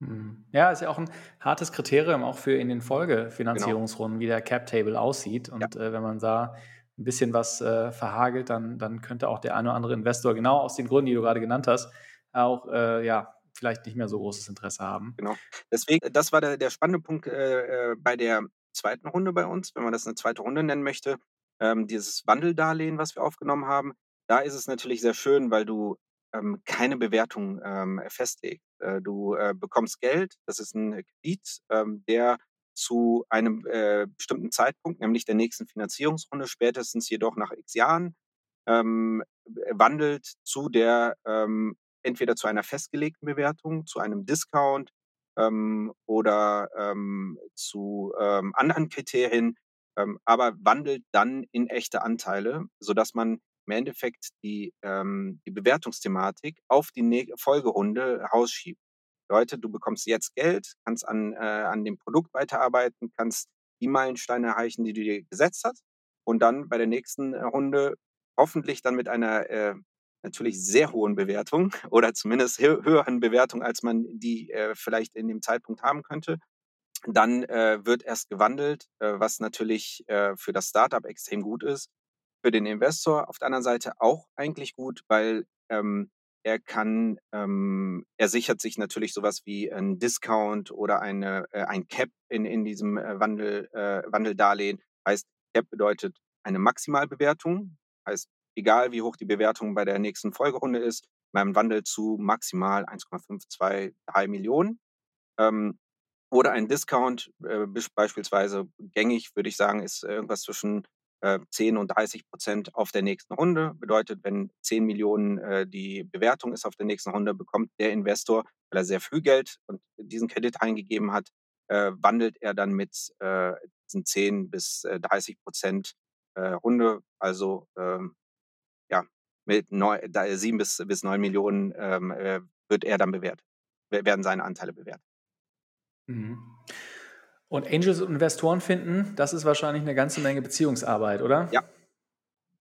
Mhm. Ja, ist ja auch ein hartes Kriterium auch für in den Folgefinanzierungsrunden, genau. wie der Cap-Table aussieht. Und ja. äh, wenn man da ein bisschen was äh, verhagelt, dann, dann könnte auch der eine oder andere Investor genau aus den Gründen, die du gerade genannt hast, auch äh, ja, vielleicht nicht mehr so großes Interesse haben. Genau. Deswegen, das war der, der spannende Punkt äh, äh, bei der zweiten Runde bei uns, wenn man das eine zweite Runde nennen möchte. Ähm, dieses Wandeldarlehen, was wir aufgenommen haben, da ist es natürlich sehr schön, weil du ähm, keine Bewertung ähm, festlegt. Äh, du äh, bekommst Geld, das ist ein Kredit, ähm, der zu einem äh, bestimmten Zeitpunkt, nämlich der nächsten Finanzierungsrunde, spätestens jedoch nach x Jahren, ähm, wandelt zu der ähm, entweder zu einer festgelegten Bewertung, zu einem Discount ähm, oder ähm, zu ähm, anderen Kriterien, aber wandelt dann in echte Anteile, sodass man im Endeffekt die, ähm, die Bewertungsthematik auf die Folgerunde rausschiebt. Leute, du bekommst jetzt Geld, kannst an, äh, an dem Produkt weiterarbeiten, kannst die Meilensteine erreichen, die du dir gesetzt hast und dann bei der nächsten Runde hoffentlich dann mit einer äh, natürlich sehr hohen Bewertung oder zumindest höheren Bewertung, als man die äh, vielleicht in dem Zeitpunkt haben könnte. Dann äh, wird erst gewandelt, äh, was natürlich äh, für das Startup extrem gut ist für den Investor auf der anderen Seite auch eigentlich gut, weil ähm, er kann, ähm, er sichert sich natürlich sowas wie ein Discount oder eine, äh, ein Cap in, in diesem äh, Wandel, äh, Wandeldarlehen. Heißt, Cap bedeutet eine Maximalbewertung. Heißt, egal wie hoch die Bewertung bei der nächsten Folgerunde ist, beim Wandel zu maximal 1,523 Millionen. Ähm, oder ein Discount, äh, beispielsweise gängig, würde ich sagen, ist irgendwas zwischen 10 äh, und 30 Prozent auf der nächsten Runde. Bedeutet, wenn 10 Millionen äh, die Bewertung ist auf der nächsten Runde, bekommt der Investor, weil er sehr früh Geld und diesen Kredit eingegeben hat, äh, wandelt er dann mit äh, diesen 10 bis 30 äh, Prozent äh, Runde, also ähm, ja, mit neun, 7 bis, bis 9 Millionen ähm, wird er dann bewertet, werden seine Anteile bewertet. Mhm. Und Angels und Investoren finden, das ist wahrscheinlich eine ganze Menge Beziehungsarbeit, oder? Ja.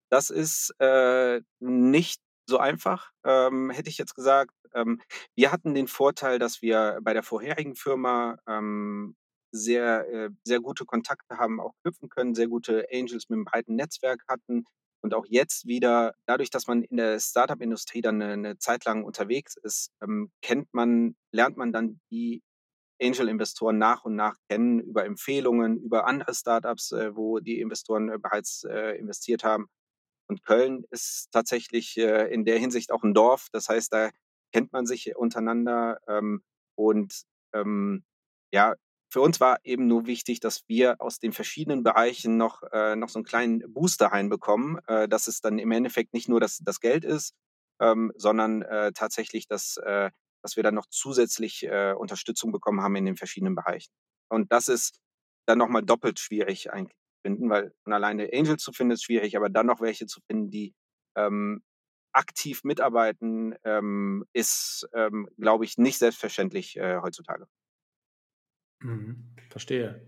Das ist äh, nicht so einfach, ähm, hätte ich jetzt gesagt. Ähm, wir hatten den Vorteil, dass wir bei der vorherigen Firma ähm, sehr, äh, sehr gute Kontakte haben, auch knüpfen können, sehr gute Angels mit einem breiten Netzwerk hatten. Und auch jetzt wieder, dadurch, dass man in der Startup-Industrie dann eine, eine, Zeit lang unterwegs ist, ähm, kennt man, lernt man dann die Angel-Investoren nach und nach kennen über Empfehlungen, über andere Startups, äh, wo die Investoren äh, bereits äh, investiert haben. Und Köln ist tatsächlich äh, in der Hinsicht auch ein Dorf. Das heißt, da kennt man sich untereinander. Ähm, und ähm, ja, für uns war eben nur wichtig, dass wir aus den verschiedenen Bereichen noch, äh, noch so einen kleinen Booster reinbekommen, äh, dass es dann im Endeffekt nicht nur das, das Geld ist, ähm, sondern tatsächlich das dass wir dann noch zusätzlich äh, Unterstützung bekommen haben in den verschiedenen Bereichen. Und das ist dann nochmal doppelt schwierig eigentlich zu finden, weil alleine Angels zu finden ist schwierig, aber dann noch welche zu finden, die ähm, aktiv mitarbeiten, ähm, ist, ähm, glaube ich, nicht selbstverständlich äh, heutzutage. Mhm, verstehe.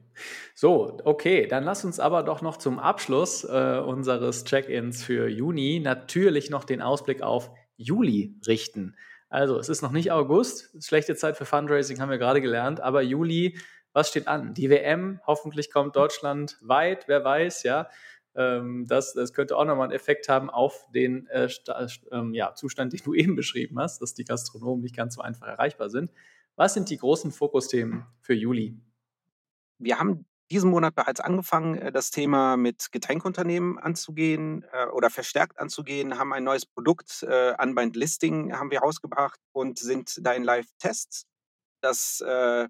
So, okay, dann lass uns aber doch noch zum Abschluss äh, unseres Check-ins für Juni natürlich noch den Ausblick auf Juli richten. Also, es ist noch nicht August, schlechte Zeit für Fundraising, haben wir gerade gelernt, aber Juli, was steht an? Die WM, hoffentlich kommt Deutschland weit, wer weiß, ja. Ähm, das, das könnte auch nochmal einen Effekt haben auf den äh, ähm, ja, Zustand, den du eben beschrieben hast, dass die Gastronomen nicht ganz so einfach erreichbar sind. Was sind die großen Fokusthemen für Juli? Wir haben diesen Monat bereits angefangen, äh, das Thema mit Getränkunternehmen anzugehen äh, oder verstärkt anzugehen, haben ein neues Produkt, äh, Unbind Listing, haben wir rausgebracht und sind da in Live-Tests. Das äh,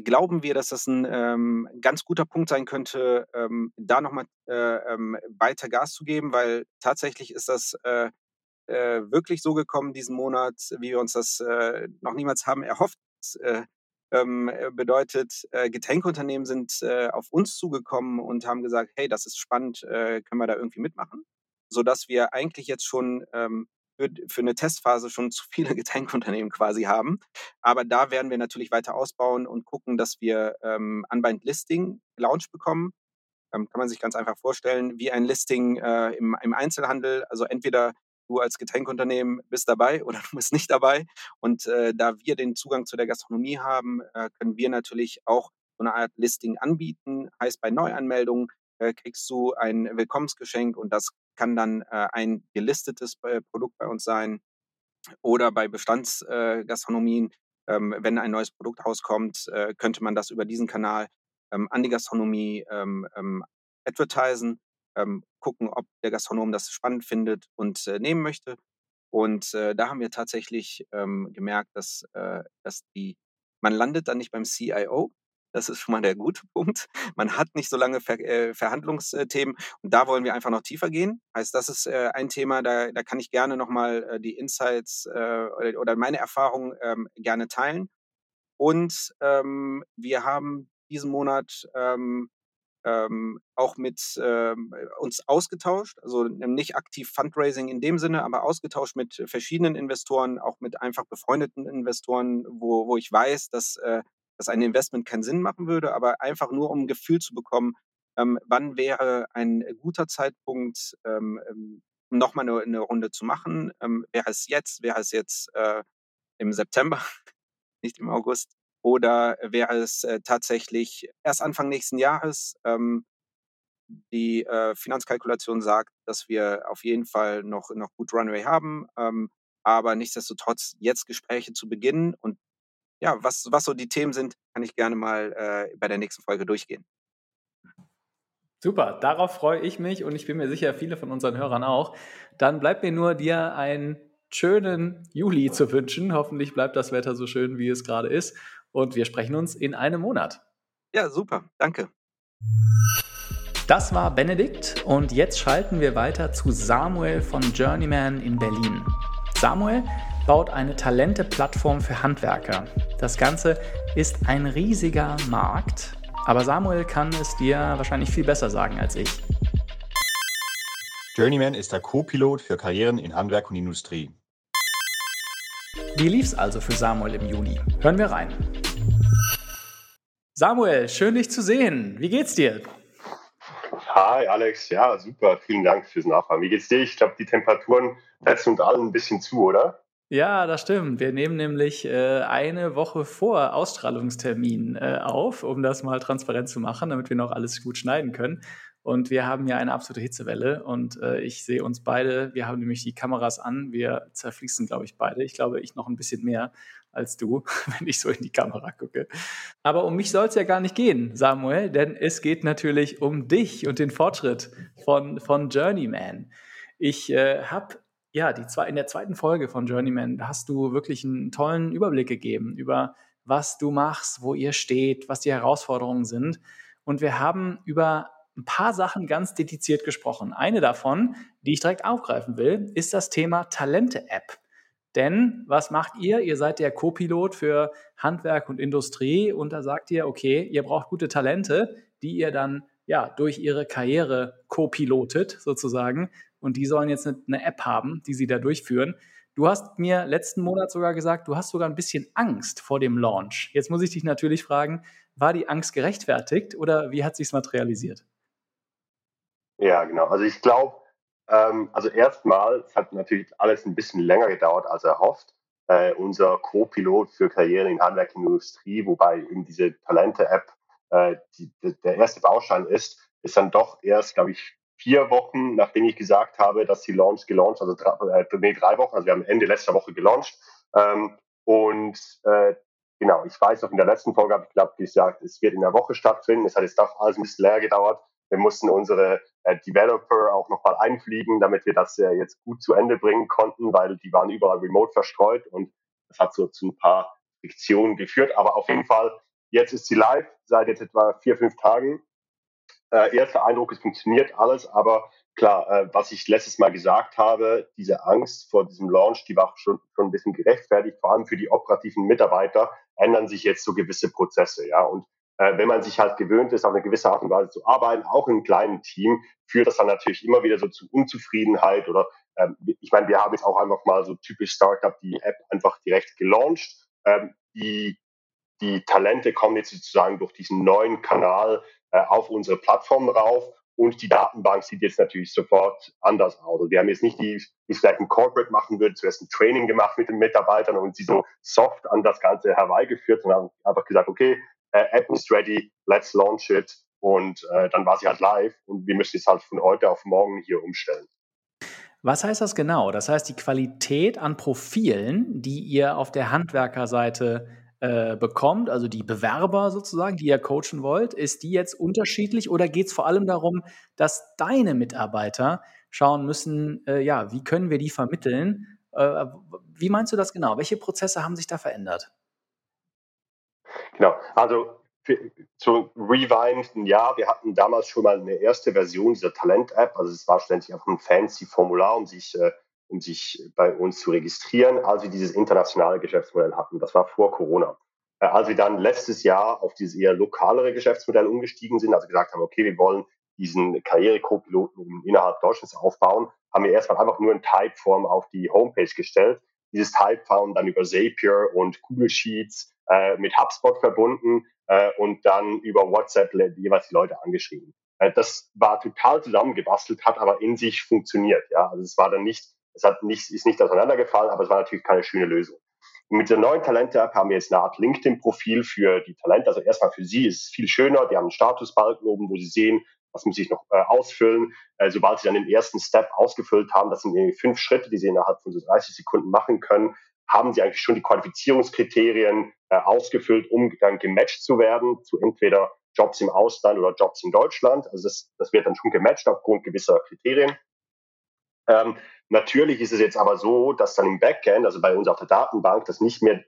glauben wir, dass das ein ähm, ganz guter Punkt sein könnte, ähm, da nochmal äh, ähm, weiter Gas zu geben, weil tatsächlich ist das äh, wirklich so gekommen diesen Monat, wie wir uns das noch niemals haben erhofft. Äh, ähm, bedeutet, äh, Getränkeunternehmen sind äh, auf uns zugekommen und haben gesagt, hey, das ist spannend, äh, können wir da irgendwie mitmachen? Sodass wir eigentlich jetzt schon ähm, für, für eine Testphase schon zu viele Getränkeunternehmen quasi haben. Aber da werden wir natürlich weiter ausbauen und gucken, dass wir ähm, Unbind Listing Launch bekommen. Ähm, kann man sich ganz einfach vorstellen, wie ein Listing äh, im, im Einzelhandel. Also entweder du als Getränkunternehmen bist dabei oder du bist nicht dabei. Und äh, da wir den Zugang zu der Gastronomie haben, äh, können wir natürlich auch so eine Art Listing anbieten. Heißt, bei Neuanmeldungen äh, kriegst du ein Willkommensgeschenk und das kann dann äh, ein gelistetes äh, Produkt bei uns sein oder bei Bestandsgastronomien. Ähm, wenn ein neues Produkt rauskommt, äh, könnte man das über diesen Kanal ähm, an die Gastronomie ähm, ähm advertisen ähm, gucken, ob der Gastronom das spannend findet und äh, nehmen möchte. Und äh, da haben wir tatsächlich ähm, gemerkt, dass, äh, dass die, man landet dann nicht beim CIO. Das ist schon mal der gute Punkt. Man hat nicht so lange Ver äh, Verhandlungsthemen und da wollen wir einfach noch tiefer gehen. Heißt, das ist äh, ein Thema, da, da kann ich gerne nochmal äh, die Insights oder, oder, meine Erfahrungen ähm, gerne teilen. Und ähm, wir haben diesen Monat ähm, ähm, auch mit ähm, uns ausgetauscht, also nicht aktiv Fundraising in dem Sinne, aber ausgetauscht mit verschiedenen Investoren, auch mit einfach befreundeten Investoren, wo, wo ich weiß, dass, äh, dass ein Investment keinen Sinn machen würde, aber einfach nur um ein Gefühl zu bekommen, ähm, wann wäre ein guter Zeitpunkt, ähm, ähm nochmal eine, eine Runde zu machen. Ähm, wäre es jetzt, wäre es jetzt äh, im September, nicht im August? Oder wäre es äh, tatsächlich erst Anfang nächsten Jahres? Ähm, die äh, Finanzkalkulation sagt, dass wir auf jeden Fall noch, noch gut Runway haben, ähm, aber nichtsdestotrotz jetzt Gespräche zu beginnen und ja, was, was so die Themen sind, kann ich gerne mal äh, bei der nächsten Folge durchgehen. Super, darauf freue ich mich und ich bin mir sicher, viele von unseren Hörern auch. Dann bleibt mir nur dir einen schönen Juli zu wünschen. Hoffentlich bleibt das Wetter so schön, wie es gerade ist und wir sprechen uns in einem Monat. Ja, super. Danke. Das war Benedikt und jetzt schalten wir weiter zu Samuel von Journeyman in Berlin. Samuel baut eine Talente-Plattform für Handwerker. Das Ganze ist ein riesiger Markt, aber Samuel kann es dir wahrscheinlich viel besser sagen als ich. Journeyman ist der Co-Pilot für Karrieren in Handwerk und Industrie. Wie lief's also für Samuel im Juni? Hören wir rein. Samuel, schön dich zu sehen. Wie geht's dir? Hi Alex, ja super, vielen Dank fürs Nachfragen. Wie geht's dir? Ich glaube, die Temperaturen setzen uns allen ein bisschen zu, oder? Ja, das stimmt. Wir nehmen nämlich äh, eine Woche vor Ausstrahlungstermin äh, auf, um das mal transparent zu machen, damit wir noch alles gut schneiden können. Und wir haben ja eine absolute Hitzewelle und äh, ich sehe uns beide. Wir haben nämlich die Kameras an. Wir zerfließen, glaube ich, beide. Ich glaube, ich noch ein bisschen mehr als du, wenn ich so in die Kamera gucke. Aber um mich soll es ja gar nicht gehen, Samuel, denn es geht natürlich um dich und den Fortschritt von, von Journeyman. Ich äh, habe ja die zwei, in der zweiten Folge von Journeyman hast du wirklich einen tollen Überblick gegeben über was du machst, wo ihr steht, was die Herausforderungen sind. Und wir haben über ein paar Sachen ganz dediziert gesprochen. Eine davon, die ich direkt aufgreifen will, ist das Thema Talente-App. Denn was macht ihr? Ihr seid der Co-Pilot für Handwerk und Industrie und da sagt ihr, okay, ihr braucht gute Talente, die ihr dann ja durch ihre Karriere co-pilotet sozusagen und die sollen jetzt eine, App haben, die sie da durchführen. Du hast mir letzten Monat sogar gesagt, du hast sogar ein bisschen Angst vor dem Launch. Jetzt muss ich dich natürlich fragen, war die Angst gerechtfertigt oder wie hat sich materialisiert? Ja, genau. Also ich glaube, ähm, also erstmal, es hat natürlich alles ein bisschen länger gedauert als erhofft. Äh, unser Co-Pilot für Karriere in Handwerk und Industrie, wobei eben diese Talente-App äh, die, der erste Baustein ist, ist dann doch erst, glaube ich, vier Wochen, nachdem ich gesagt habe, dass die Launch gelauncht, also drei, äh, nee, drei Wochen, also wir haben Ende letzter Woche gelauncht. Ähm, und äh, genau, ich weiß auch in der letzten Folge habe ich glaube gesagt, es wird in der Woche stattfinden. Es hat jetzt doch alles ein bisschen leer gedauert. Wir mussten unsere äh, Developer auch nochmal einfliegen, damit wir das äh, jetzt gut zu Ende bringen konnten, weil die waren überall remote verstreut und das hat so zu ein paar Friktionen geführt. Aber auf jeden Fall, jetzt ist sie live seit jetzt etwa vier, fünf Tagen. Äh, erster Eindruck, es funktioniert alles, aber klar, äh, was ich letztes Mal gesagt habe, diese Angst vor diesem Launch, die war schon, schon ein bisschen gerechtfertigt, vor allem für die operativen Mitarbeiter ändern sich jetzt so gewisse Prozesse, ja. Und äh, wenn man sich halt gewöhnt ist, auf eine gewisse Art und Weise zu arbeiten, auch in einem kleinen Team, führt das dann natürlich immer wieder so zu Unzufriedenheit oder ähm, ich meine, wir haben jetzt auch einfach mal so typisch Startup die App einfach direkt gelauncht. Ähm, die, die Talente kommen jetzt sozusagen durch diesen neuen Kanal äh, auf unsere Plattform rauf und die Datenbank sieht jetzt natürlich sofort anders aus. Also wir haben jetzt nicht die, die vielleicht ein Corporate machen würde, zuerst ein Training gemacht mit den Mitarbeitern und sie so soft an das Ganze herbeigeführt, sondern haben einfach gesagt, okay, App ist ready, let's launch it. Und äh, dann war sie halt live und wir müssen es halt von heute auf morgen hier umstellen. Was heißt das genau? Das heißt, die Qualität an Profilen, die ihr auf der Handwerkerseite äh, bekommt, also die Bewerber sozusagen, die ihr coachen wollt, ist die jetzt unterschiedlich oder geht es vor allem darum, dass deine Mitarbeiter schauen müssen, äh, ja, wie können wir die vermitteln? Äh, wie meinst du das genau? Welche Prozesse haben sich da verändert? Genau, also zu Rewind, ja, wir hatten damals schon mal eine erste Version dieser Talent-App. Also es war ständig einfach ein fancy Formular, um sich, äh, um sich bei uns zu registrieren, als wir dieses internationale Geschäftsmodell hatten. Das war vor Corona. Äh, als wir dann letztes Jahr auf dieses eher lokalere Geschäftsmodell umgestiegen sind, also gesagt haben, okay, wir wollen diesen Karriere-Co-Piloten innerhalb Deutschlands aufbauen, haben wir erstmal einfach nur in Typeform auf die Homepage gestellt. Dieses Typeform dann über Zapier und Google Sheets äh, mit HubSpot verbunden äh, und dann über WhatsApp jeweils die Leute angeschrieben. Äh, das war total zusammengebastelt, hat aber in sich funktioniert. Ja, also es war dann nicht, es hat nicht, ist nicht auseinandergefallen, aber es war natürlich keine schöne Lösung. Und mit der neuen Talente-App haben wir jetzt eine Art LinkedIn-Profil für die Talente. Also erstmal für sie ist es viel schöner. Die haben einen Statusbalken oben, wo sie sehen, was muss ich noch äh, ausfüllen. Äh, sobald sie dann den ersten Step ausgefüllt haben, das sind irgendwie fünf Schritte, die sie innerhalb von so 30 Sekunden machen können, haben sie eigentlich schon die Qualifizierungskriterien äh, ausgefüllt, um dann gematcht zu werden zu entweder Jobs im Ausland oder Jobs in Deutschland. Also das, das wird dann schon gematcht aufgrund gewisser Kriterien. Ähm, natürlich ist es jetzt aber so, dass dann im Backend, also bei uns auf der Datenbank, das nicht mehr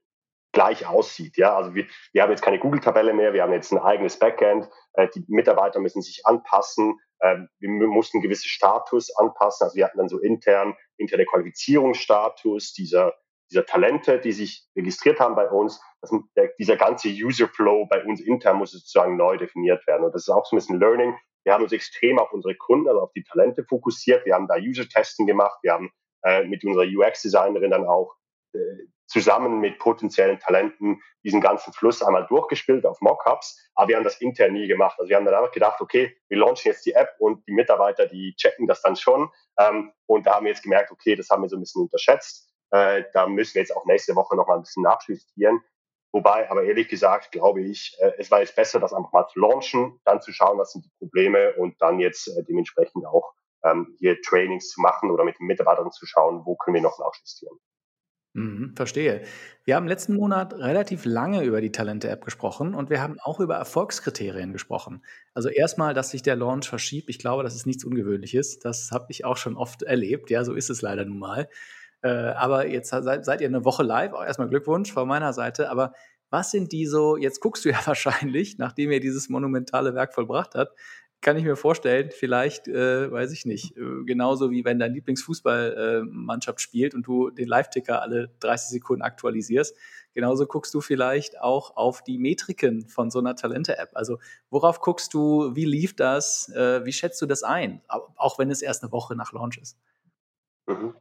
gleich aussieht. Ja, also wir, wir haben jetzt keine Google-Tabelle mehr, wir haben jetzt ein eigenes Backend. Äh, die Mitarbeiter müssen sich anpassen. Äh, wir mussten gewisse Status anpassen. Also wir hatten dann so intern, interne Qualifizierungsstatus dieser dieser Talente, die sich registriert haben bei uns, das, der, dieser ganze User Flow bei uns intern muss sozusagen neu definiert werden. Und das ist auch so ein bisschen Learning. Wir haben uns extrem auf unsere Kunden, also auf die Talente fokussiert. Wir haben da User-Testen gemacht. Wir haben äh, mit unserer UX-Designerin dann auch äh, zusammen mit potenziellen Talenten diesen ganzen Fluss einmal durchgespielt auf Mockups, aber wir haben das intern nie gemacht. Also wir haben dann einfach gedacht, okay, wir launchen jetzt die App und die Mitarbeiter, die checken das dann schon. Ähm, und da haben wir jetzt gemerkt, okay, das haben wir so ein bisschen unterschätzt. Äh, da müssen wir jetzt auch nächste Woche noch mal ein bisschen nachjustieren. Wobei, aber ehrlich gesagt, glaube ich, äh, es war jetzt besser, das einfach mal zu launchen, dann zu schauen, was sind die Probleme und dann jetzt äh, dementsprechend auch ähm, hier Trainings zu machen oder mit den Mitarbeitern zu schauen, wo können wir noch nachjustieren. Mhm, verstehe. Wir haben letzten Monat relativ lange über die Talente-App gesprochen und wir haben auch über Erfolgskriterien gesprochen. Also erstmal, dass sich der Launch verschiebt. Ich glaube, das ist nichts Ungewöhnliches. Das habe ich auch schon oft erlebt. Ja, so ist es leider nun mal. Äh, aber jetzt seid, seid, ihr eine Woche live. Auch erstmal Glückwunsch von meiner Seite. Aber was sind die so, jetzt guckst du ja wahrscheinlich, nachdem ihr dieses monumentale Werk vollbracht habt, kann ich mir vorstellen, vielleicht, äh, weiß ich nicht, äh, genauso wie wenn deine Lieblingsfußballmannschaft äh, spielt und du den Live-Ticker alle 30 Sekunden aktualisierst, genauso guckst du vielleicht auch auf die Metriken von so einer Talente-App. Also worauf guckst du, wie lief das, äh, wie schätzt du das ein, auch wenn es erst eine Woche nach Launch ist? Mhm.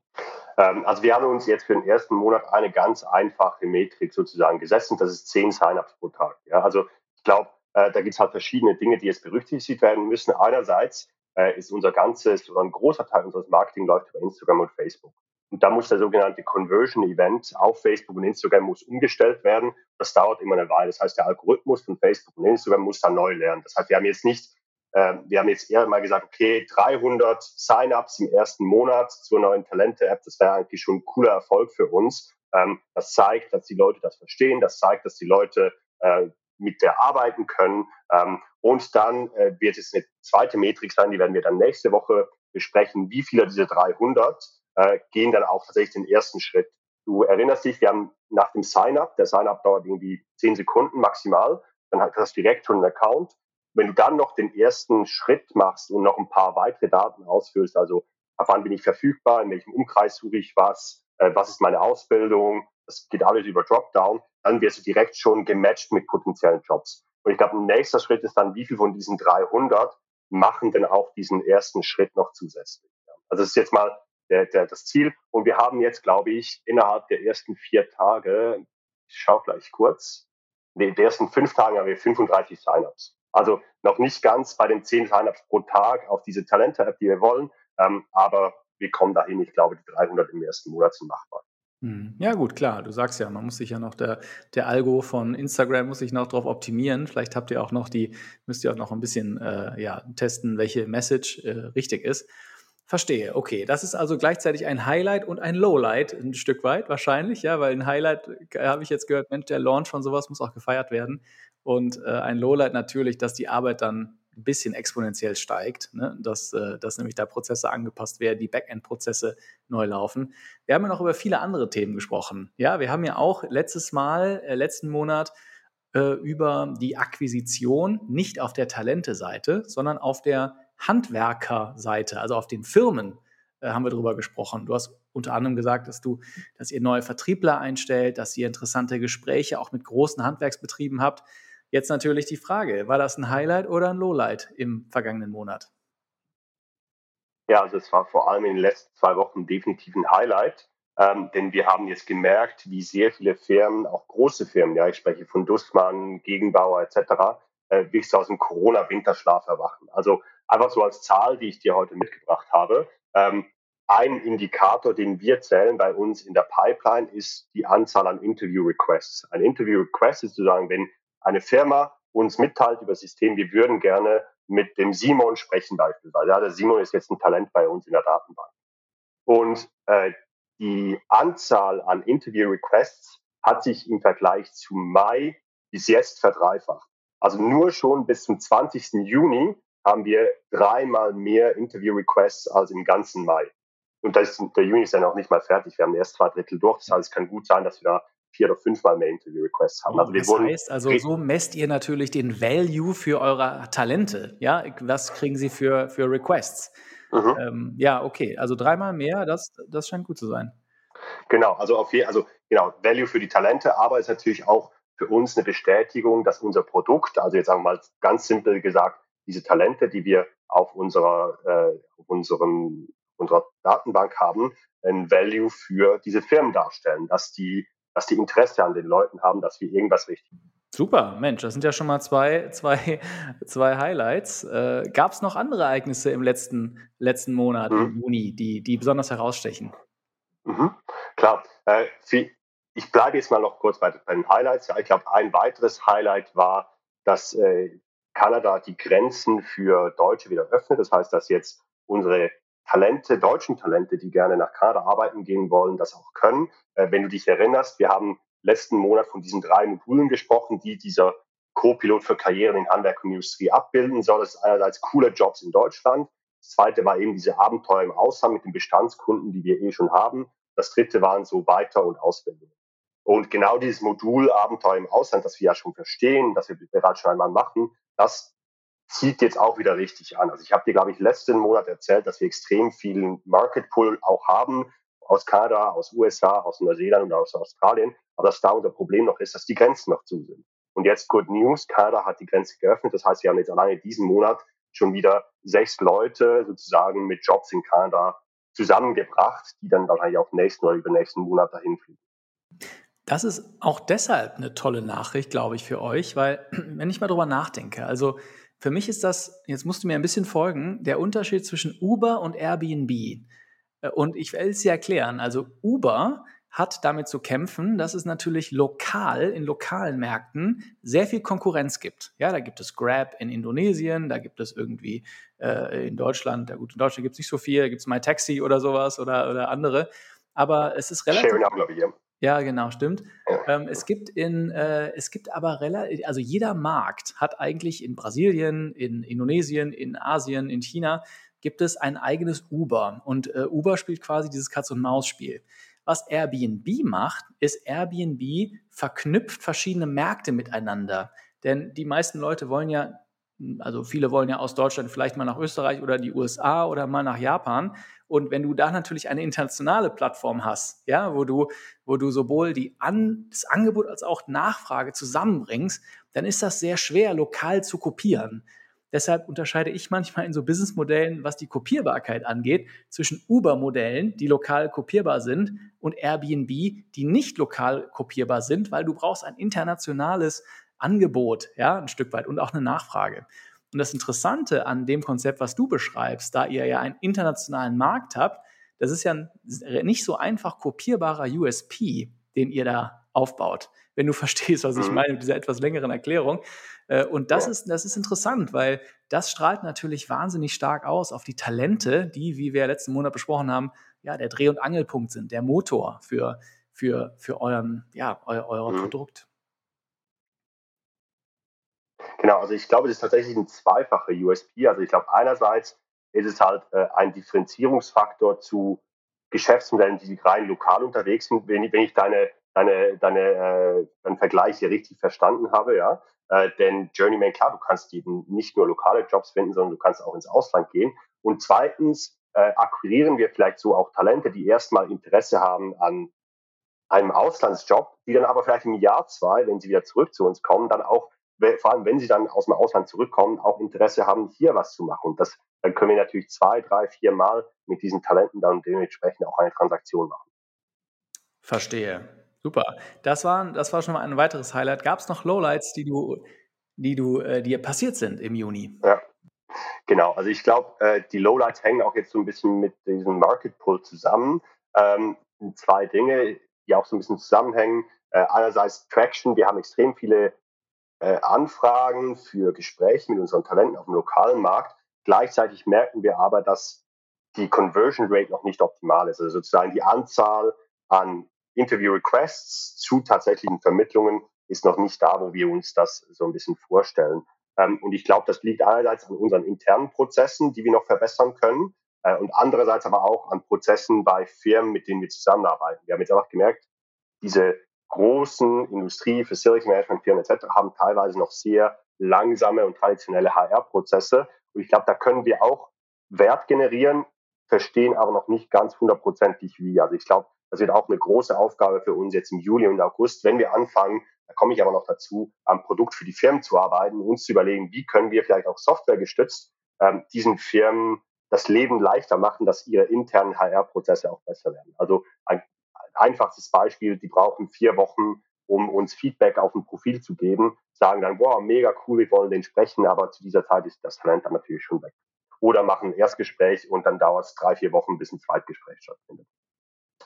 Ähm, also wir haben uns jetzt für den ersten Monat eine ganz einfache Metrik sozusagen gesessen. Das ist zehn Sign-ups pro Tag. Ja, also ich glaube, äh, da gibt es halt verschiedene Dinge, die jetzt berücksichtigt werden müssen. Einerseits äh, ist unser ganzes oder ein großer Teil unseres Marketing läuft über Instagram und Facebook. Und da muss der sogenannte Conversion Event auf Facebook und Instagram muss umgestellt werden. Das dauert immer eine Weile. Das heißt, der Algorithmus von Facebook und Instagram muss dann neu lernen. Das heißt, wir haben jetzt nicht ähm, wir haben jetzt eher mal gesagt, okay, 300 Sign-ups im ersten Monat zur neuen Talente-App, das wäre eigentlich schon ein cooler Erfolg für uns. Ähm, das zeigt, dass die Leute das verstehen, das zeigt, dass die Leute äh, mit der arbeiten können. Ähm, und dann äh, wird es eine zweite Metrik sein, die werden wir dann nächste Woche besprechen. Wie viele dieser 300 äh, gehen dann auch tatsächlich den ersten Schritt? Du erinnerst dich, wir haben nach dem Sign-up, der Sign-up dauert irgendwie zehn Sekunden maximal, dann hast du direkt schon einen Account. Wenn du dann noch den ersten Schritt machst und noch ein paar weitere Daten ausfüllst, also ab wann bin ich verfügbar, in welchem Umkreis suche ich was, äh, was ist meine Ausbildung, das geht alles über Dropdown, dann wirst du direkt schon gematcht mit potenziellen Jobs. Und ich glaube, ein nächster Schritt ist dann, wie viel von diesen 300 machen denn auch diesen ersten Schritt noch zusätzlich. Also das ist jetzt mal der, der, das Ziel. Und wir haben jetzt, glaube ich, innerhalb der ersten vier Tage, ich schaue gleich kurz, nee, der ersten fünf Tagen haben wir 35 Sign-ups. Also noch nicht ganz bei den 10 Sign-ups pro Tag auf diese Talente-App, die wir wollen, ähm, aber wir kommen dahin. Ich glaube, die 300 im ersten Monat sind machbar. Hm. Ja, gut, klar. Du sagst ja, man muss sich ja noch der, der Algo von Instagram muss sich noch drauf optimieren. Vielleicht habt ihr auch noch die, müsst ihr auch noch ein bisschen äh, ja, testen, welche Message äh, richtig ist. Verstehe, okay. Das ist also gleichzeitig ein Highlight und ein Lowlight, ein Stück weit wahrscheinlich, ja, weil ein Highlight äh, habe ich jetzt gehört, Mensch, der Launch von sowas muss auch gefeiert werden. Und äh, ein Lowlight natürlich, dass die Arbeit dann ein bisschen exponentiell steigt, ne? dass, äh, dass nämlich da Prozesse angepasst werden, die Backend-Prozesse neu laufen. Wir haben ja noch über viele andere Themen gesprochen. Ja, wir haben ja auch letztes Mal, äh, letzten Monat äh, über die Akquisition nicht auf der Talente-Seite, sondern auf der Handwerker-Seite, also auf den Firmen äh, haben wir darüber gesprochen. Du hast unter anderem gesagt, dass du, dass ihr neue Vertriebler einstellt, dass ihr interessante Gespräche auch mit großen Handwerksbetrieben habt. Jetzt natürlich die Frage, war das ein Highlight oder ein Lowlight im vergangenen Monat? Ja, also es war vor allem in den letzten zwei Wochen definitiv ein Highlight, ähm, denn wir haben jetzt gemerkt, wie sehr viele Firmen, auch große Firmen, ja, ich spreche von Dussmann, Gegenbauer etc., äh, wirklich aus dem Corona-Winterschlaf erwachen. Also einfach so als Zahl, die ich dir heute mitgebracht habe. Ähm, ein Indikator, den wir zählen bei uns in der Pipeline, ist die Anzahl an Interview-Requests. Ein Interview-Request ist sozusagen, wenn eine Firma uns mitteilt über das System, wir würden gerne mit dem Simon sprechen beispielsweise. Ja, der Simon ist jetzt ein Talent bei uns in der Datenbank. Und äh, die Anzahl an Interview-Requests hat sich im Vergleich zu Mai bis jetzt verdreifacht. Also nur schon bis zum 20. Juni haben wir dreimal mehr Interview-Requests als im ganzen Mai. Und das, der Juni ist ja noch nicht mal fertig. Wir haben erst zwei Drittel durch. Das heißt, es kann gut sein, dass wir da vier oder fünfmal mehr Interview-Requests haben. Also das heißt, also so messt ihr natürlich den Value für eure Talente. Ja, was kriegen sie für, für Requests? Mhm. Ähm, ja, okay. Also dreimal mehr, das, das scheint gut zu sein. Genau, also auf je, also genau, Value für die Talente, aber ist natürlich auch für uns eine Bestätigung, dass unser Produkt, also jetzt sagen wir mal ganz simpel gesagt, diese Talente, die wir auf unserer, äh, auf unserem, unserer Datenbank haben, ein Value für diese Firmen darstellen, dass die dass die Interesse an den Leuten haben, dass wir irgendwas richtig machen. Super, Mensch, das sind ja schon mal zwei, zwei, zwei Highlights. Äh, Gab es noch andere Ereignisse im letzten, letzten Monat, mhm. im Juni, die, die besonders herausstechen? Mhm. Klar, äh, ich bleibe jetzt mal noch kurz bei, bei den Highlights. Ja, ich glaube, ein weiteres Highlight war, dass äh, Kanada die Grenzen für Deutsche wieder öffnet. Das heißt, dass jetzt unsere Talente, deutschen Talente, die gerne nach Kanada arbeiten gehen wollen, das auch können. Äh, wenn du dich erinnerst, wir haben letzten Monat von diesen drei Modulen gesprochen, die dieser Co-Pilot für Karrieren in Handwerk und Industrie abbilden soll. Das ist einerseits coole Jobs in Deutschland. Das zweite war eben diese Abenteuer im Ausland mit den Bestandskunden, die wir eh schon haben. Das dritte waren so Weiter- und Ausbildung. Und genau dieses Modul Abenteuer im Ausland, das wir ja schon verstehen, das wir bereits schon einmal machen, das zieht jetzt auch wieder richtig an. Also ich habe dir, glaube ich, letzten Monat erzählt, dass wir extrem viel Market Pull auch haben aus Kanada, aus USA, aus Neuseeland und aus Australien. Aber dass da unser Problem noch ist, dass die Grenzen noch zu sind. Und jetzt Good News, Kanada hat die Grenze geöffnet. Das heißt, wir haben jetzt alleine diesen Monat schon wieder sechs Leute sozusagen mit Jobs in Kanada zusammengebracht, die dann wahrscheinlich auch nächsten oder übernächsten Monat dahin fliegen. Das ist auch deshalb eine tolle Nachricht, glaube ich, für euch, weil wenn ich mal drüber nachdenke, also für mich ist das, jetzt musst du mir ein bisschen folgen, der Unterschied zwischen Uber und Airbnb. Äh, und ich will es dir erklären. Also Uber hat damit zu kämpfen, dass es natürlich lokal, in lokalen Märkten sehr viel Konkurrenz gibt. Ja, da gibt es Grab in Indonesien, da gibt es irgendwie äh, in Deutschland, ja gut, in Deutschland gibt es nicht so viel, da gibt es MyTaxi oder sowas oder, oder andere. Aber es ist relativ. Sharing auch, glaube ich, ja. Ja, genau, stimmt. Ähm, es gibt in, äh, es gibt aber relativ, also jeder Markt hat eigentlich in Brasilien, in Indonesien, in Asien, in China gibt es ein eigenes Uber und äh, Uber spielt quasi dieses Katz und Maus Spiel. Was Airbnb macht, ist Airbnb verknüpft verschiedene Märkte miteinander, denn die meisten Leute wollen ja also viele wollen ja aus Deutschland vielleicht mal nach Österreich oder die USA oder mal nach Japan. Und wenn du da natürlich eine internationale Plattform hast, ja, wo du, wo du sowohl die An das Angebot als auch Nachfrage zusammenbringst, dann ist das sehr schwer, lokal zu kopieren. Deshalb unterscheide ich manchmal in so Businessmodellen, was die Kopierbarkeit angeht, zwischen Uber-Modellen, die lokal kopierbar sind, und Airbnb, die nicht lokal kopierbar sind, weil du brauchst ein internationales Angebot, ja, ein Stück weit und auch eine Nachfrage. Und das Interessante an dem Konzept, was du beschreibst, da ihr ja einen internationalen Markt habt, das ist ja ein nicht so einfach kopierbarer USP, den ihr da aufbaut, wenn du verstehst, was ich mhm. meine mit dieser etwas längeren Erklärung. Äh, und das, ist, das ist interessant, weil das strahlt natürlich wahnsinnig stark aus auf die Talente, die, wie wir letzten Monat besprochen haben, ja, der Dreh- und Angelpunkt sind, der Motor für, für, für euren, ja, eu, euer mhm. Produkt. Genau, also ich glaube, das ist tatsächlich ein zweifacher USP. Also ich glaube, einerseits ist es halt äh, ein Differenzierungsfaktor zu Geschäftsmodellen, die rein lokal unterwegs sind. Wenn, wenn ich deine, deine, deine, äh, deinen Vergleich hier richtig verstanden habe, ja. Äh, denn Journeyman, klar, du kannst eben nicht nur lokale Jobs finden, sondern du kannst auch ins Ausland gehen. Und zweitens äh, akquirieren wir vielleicht so auch Talente, die erstmal Interesse haben an einem Auslandsjob, die dann aber vielleicht im Jahr zwei, wenn sie wieder zurück zu uns kommen, dann auch vor allem wenn sie dann aus dem Ausland zurückkommen, auch Interesse haben, hier was zu machen. Und das, dann können wir natürlich zwei, drei, vier Mal mit diesen Talenten dann dementsprechend auch eine Transaktion machen. Verstehe. Super. Das war, das war schon mal ein weiteres Highlight. Gab es noch Lowlights, die du, die du, äh, dir passiert sind im Juni? Ja. Genau, also ich glaube, äh, die Lowlights hängen auch jetzt so ein bisschen mit diesem Market Pull zusammen. Ähm, zwei Dinge, die auch so ein bisschen zusammenhängen. Äh, einerseits Traction, wir haben extrem viele äh, Anfragen für Gespräche mit unseren Talenten auf dem lokalen Markt. Gleichzeitig merken wir aber, dass die Conversion Rate noch nicht optimal ist. Also sozusagen die Anzahl an Interview Requests zu tatsächlichen Vermittlungen ist noch nicht da, wo wir uns das so ein bisschen vorstellen. Ähm, und ich glaube, das liegt einerseits an unseren internen Prozessen, die wir noch verbessern können, äh, und andererseits aber auch an Prozessen bei Firmen, mit denen wir zusammenarbeiten. Wir haben jetzt einfach gemerkt, diese großen Industrie, Facility Management Firmen etc. haben teilweise noch sehr langsame und traditionelle HR-Prozesse. Und ich glaube, da können wir auch Wert generieren, verstehen aber noch nicht ganz hundertprozentig wie. Also ich glaube, das wird auch eine große Aufgabe für uns jetzt im Juli und August, wenn wir anfangen, da komme ich aber noch dazu, am Produkt für die Firmen zu arbeiten, uns zu überlegen, wie können wir vielleicht auch Software gestützt ähm, diesen Firmen das Leben leichter machen, dass ihre internen HR-Prozesse auch besser werden. Also ein einfachstes Beispiel, die brauchen vier Wochen, um uns Feedback auf ein Profil zu geben, sagen dann, boah, mega cool, wir wollen den sprechen, aber zu dieser Zeit ist das Talent dann natürlich schon weg. Oder machen ein Erstgespräch und dann dauert es drei, vier Wochen, bis ein Zweitgespräch stattfindet.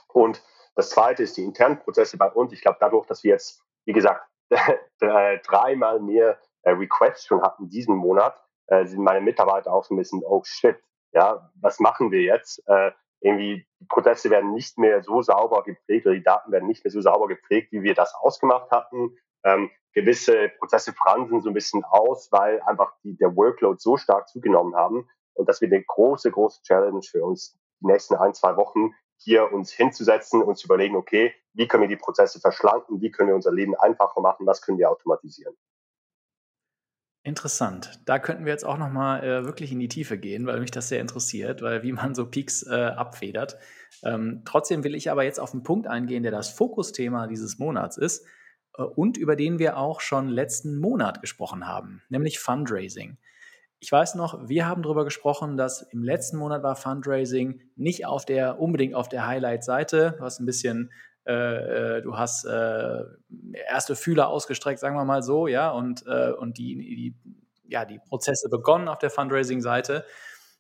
Und das zweite ist die internen Prozesse bei uns. Ich glaube, dadurch, dass wir jetzt, wie gesagt, dreimal mehr äh, Requests schon hatten diesen Monat, äh, sind meine Mitarbeiter auch so ein bisschen, oh shit, ja, was machen wir jetzt? Irgendwie die Prozesse werden nicht mehr so sauber gepflegt oder die Daten werden nicht mehr so sauber gepflegt, wie wir das ausgemacht hatten. Ähm, gewisse Prozesse fransen so ein bisschen aus, weil einfach die, der Workload so stark zugenommen haben und das wird eine große, große Challenge für uns die nächsten ein, zwei Wochen, hier uns hinzusetzen und zu überlegen, okay, wie können wir die Prozesse verschlanken, wie können wir unser Leben einfacher machen, was können wir automatisieren. Interessant. Da könnten wir jetzt auch noch mal äh, wirklich in die Tiefe gehen, weil mich das sehr interessiert, weil wie man so Peaks äh, abfedert. Ähm, trotzdem will ich aber jetzt auf einen Punkt eingehen, der das Fokusthema dieses Monats ist äh, und über den wir auch schon letzten Monat gesprochen haben, nämlich Fundraising. Ich weiß noch, wir haben darüber gesprochen, dass im letzten Monat war Fundraising nicht auf der unbedingt auf der Highlight-Seite, was ein bisschen äh, äh, du hast äh, erste Fühler ausgestreckt, sagen wir mal so, ja, und, äh, und die, die, ja, die Prozesse begonnen auf der Fundraising-Seite.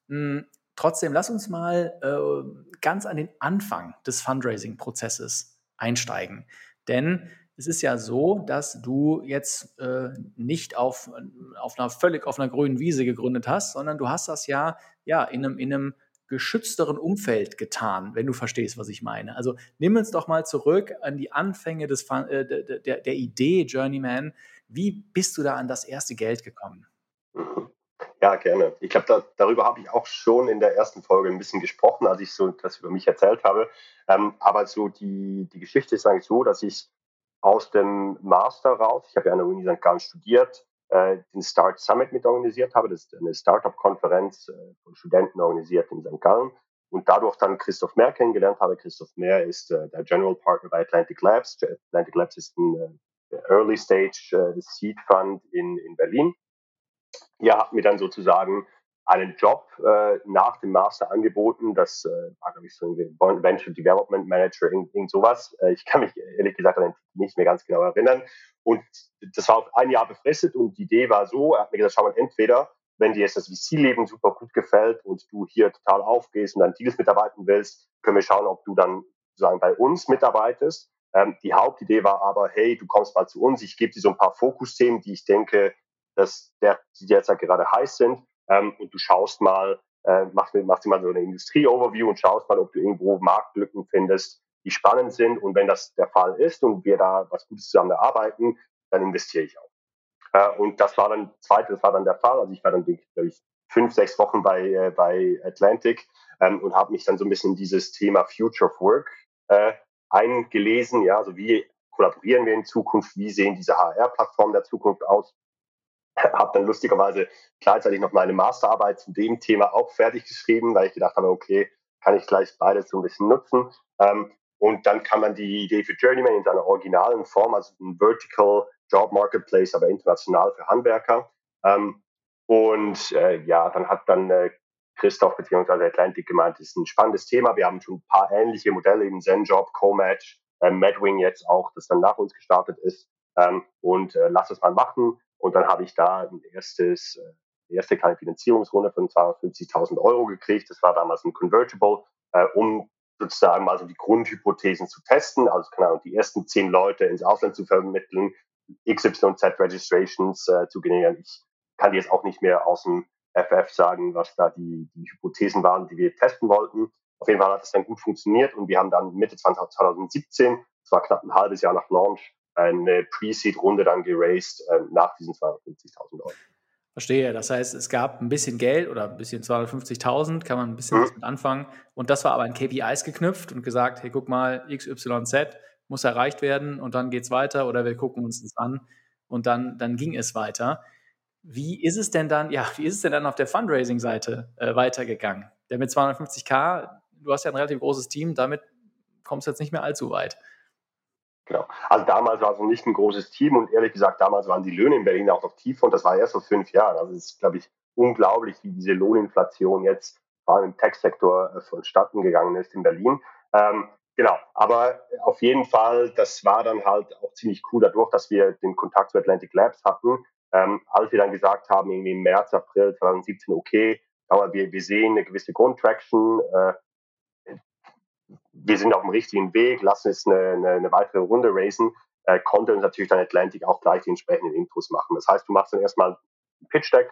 Hm, trotzdem, lass uns mal äh, ganz an den Anfang des Fundraising-Prozesses einsteigen. Denn es ist ja so, dass du jetzt äh, nicht auf, auf einer völlig auf einer grünen Wiese gegründet hast, sondern du hast das ja, ja in einem, in einem geschützteren Umfeld getan, wenn du verstehst, was ich meine. Also nimm uns doch mal zurück an die Anfänge des, äh, der, der Idee Journeyman. Wie bist du da an das erste Geld gekommen? Ja, gerne. Ich glaube, da, darüber habe ich auch schon in der ersten Folge ein bisschen gesprochen, als ich so das über mich erzählt habe. Ähm, aber so die, die Geschichte ist eigentlich so, dass ich aus dem Master raus, ich habe ja an der Uni St. Gallen studiert, den Start Summit mit organisiert habe. Das ist eine Startup-Konferenz äh, von Studenten organisiert in St. Gallen. Und dadurch dann Christoph Mehr kennengelernt habe. Christoph Mehr ist äh, der General Partner bei Atlantic Labs. Atlantic Labs ist ein äh, Early Stage äh, Seed Fund in, in Berlin ihr habt mir dann sozusagen einen Job äh, nach dem Master angeboten. Das äh, war, glaube ich, so ein Venture Development Manager, irgend, sowas. Äh, ich kann mich ehrlich gesagt an den nicht mehr ganz genau erinnern. Und das war auf ein Jahr befristet und die Idee war so, er hat mir gesagt, schau mal, entweder, wenn dir jetzt das VC-Leben super gut gefällt und du hier total aufgehst und dann Deals mitarbeiten willst, können wir schauen, ob du dann sozusagen bei uns mitarbeitest. Ähm, die Hauptidee war aber, hey, du kommst mal zu uns, ich gebe dir so ein paar Fokusthemen, die ich denke, dass der, die derzeit gerade heiß sind. Ähm, und du schaust mal, äh, machst, machst dir mal so eine Industrie-Overview und schaust mal, ob du irgendwo Marktlücken findest, die spannend sind. Und wenn das der Fall ist und wir da was Gutes zusammen erarbeiten, dann investiere ich auch. Äh, und das war dann, zweite, war dann der Fall. Also ich war dann, glaube ich, fünf, sechs Wochen bei, äh, bei Atlantic ähm, und habe mich dann so ein bisschen in dieses Thema Future of Work äh, eingelesen. Ja, also wie kollaborieren wir in Zukunft? Wie sehen diese HR-Plattformen der Zukunft aus? habe dann lustigerweise gleichzeitig noch meine Masterarbeit zu dem Thema auch fertig geschrieben, weil ich gedacht habe, okay, kann ich gleich beides so ein bisschen nutzen. Ähm, und dann kann man die Idee für Journeyman in seiner originalen Form, also ein Vertical Job Marketplace, aber international für Handwerker. Ähm, und äh, ja, dann hat dann äh, Christoph bzw. Atlantic gemeint, das ist ein spannendes Thema. Wir haben schon ein paar ähnliche Modelle, eben ZenJob, CoMatch, äh, Madwing jetzt auch, das dann nach uns gestartet ist. Ähm, und äh, lass es mal machen. Und dann habe ich da ein erstes, äh, erste kleine Finanzierungsrunde von 250.000 Euro gekriegt. Das war damals ein Convertible, äh, um sozusagen mal so die Grundhypothesen zu testen. Also keine Ahnung, die ersten zehn Leute ins Ausland zu vermitteln, XYZ Registrations äh, zu generieren. Ich kann jetzt auch nicht mehr aus dem FF sagen, was da die, die Hypothesen waren, die wir testen wollten. Auf jeden Fall hat es dann gut funktioniert und wir haben dann Mitte 2017, das war knapp ein halbes Jahr nach Launch, eine Pre-Seed-Runde dann geraced äh, nach diesen 250.000 Euro. Verstehe. Das heißt, es gab ein bisschen Geld oder ein bisschen 250.000, kann man ein bisschen mhm. was mit anfangen. Und das war aber an KPIs geknüpft und gesagt, hey, guck mal, XYZ muss erreicht werden und dann geht es weiter oder wir gucken uns das an und dann, dann ging es weiter. Wie ist es denn dann, ja, wie ist es denn dann auf der Fundraising-Seite äh, weitergegangen? Denn mit 250k, du hast ja ein relativ großes Team, damit kommst du jetzt nicht mehr allzu weit. Genau. Also damals war es noch nicht ein großes Team und ehrlich gesagt, damals waren die Löhne in Berlin auch noch tief und das war erst vor fünf Jahren. Also es ist, glaube ich, unglaublich, wie diese Lohninflation jetzt vor allem im Tech-Sektor äh, vonstatten gegangen ist in Berlin. Ähm, genau, aber auf jeden Fall, das war dann halt auch ziemlich cool dadurch, dass wir den Kontakt zu Atlantic Labs hatten. Ähm, als wir dann gesagt haben, irgendwie im März, April 2017, okay, aber wir, wir sehen eine gewisse Grundtraction, äh, wir sind auf dem richtigen Weg, lassen jetzt eine, eine, eine weitere Runde racen, äh, konnte uns natürlich dann Atlantic auch gleich die entsprechenden Infos machen. Das heißt, du machst dann erstmal ein Pitch-Deck,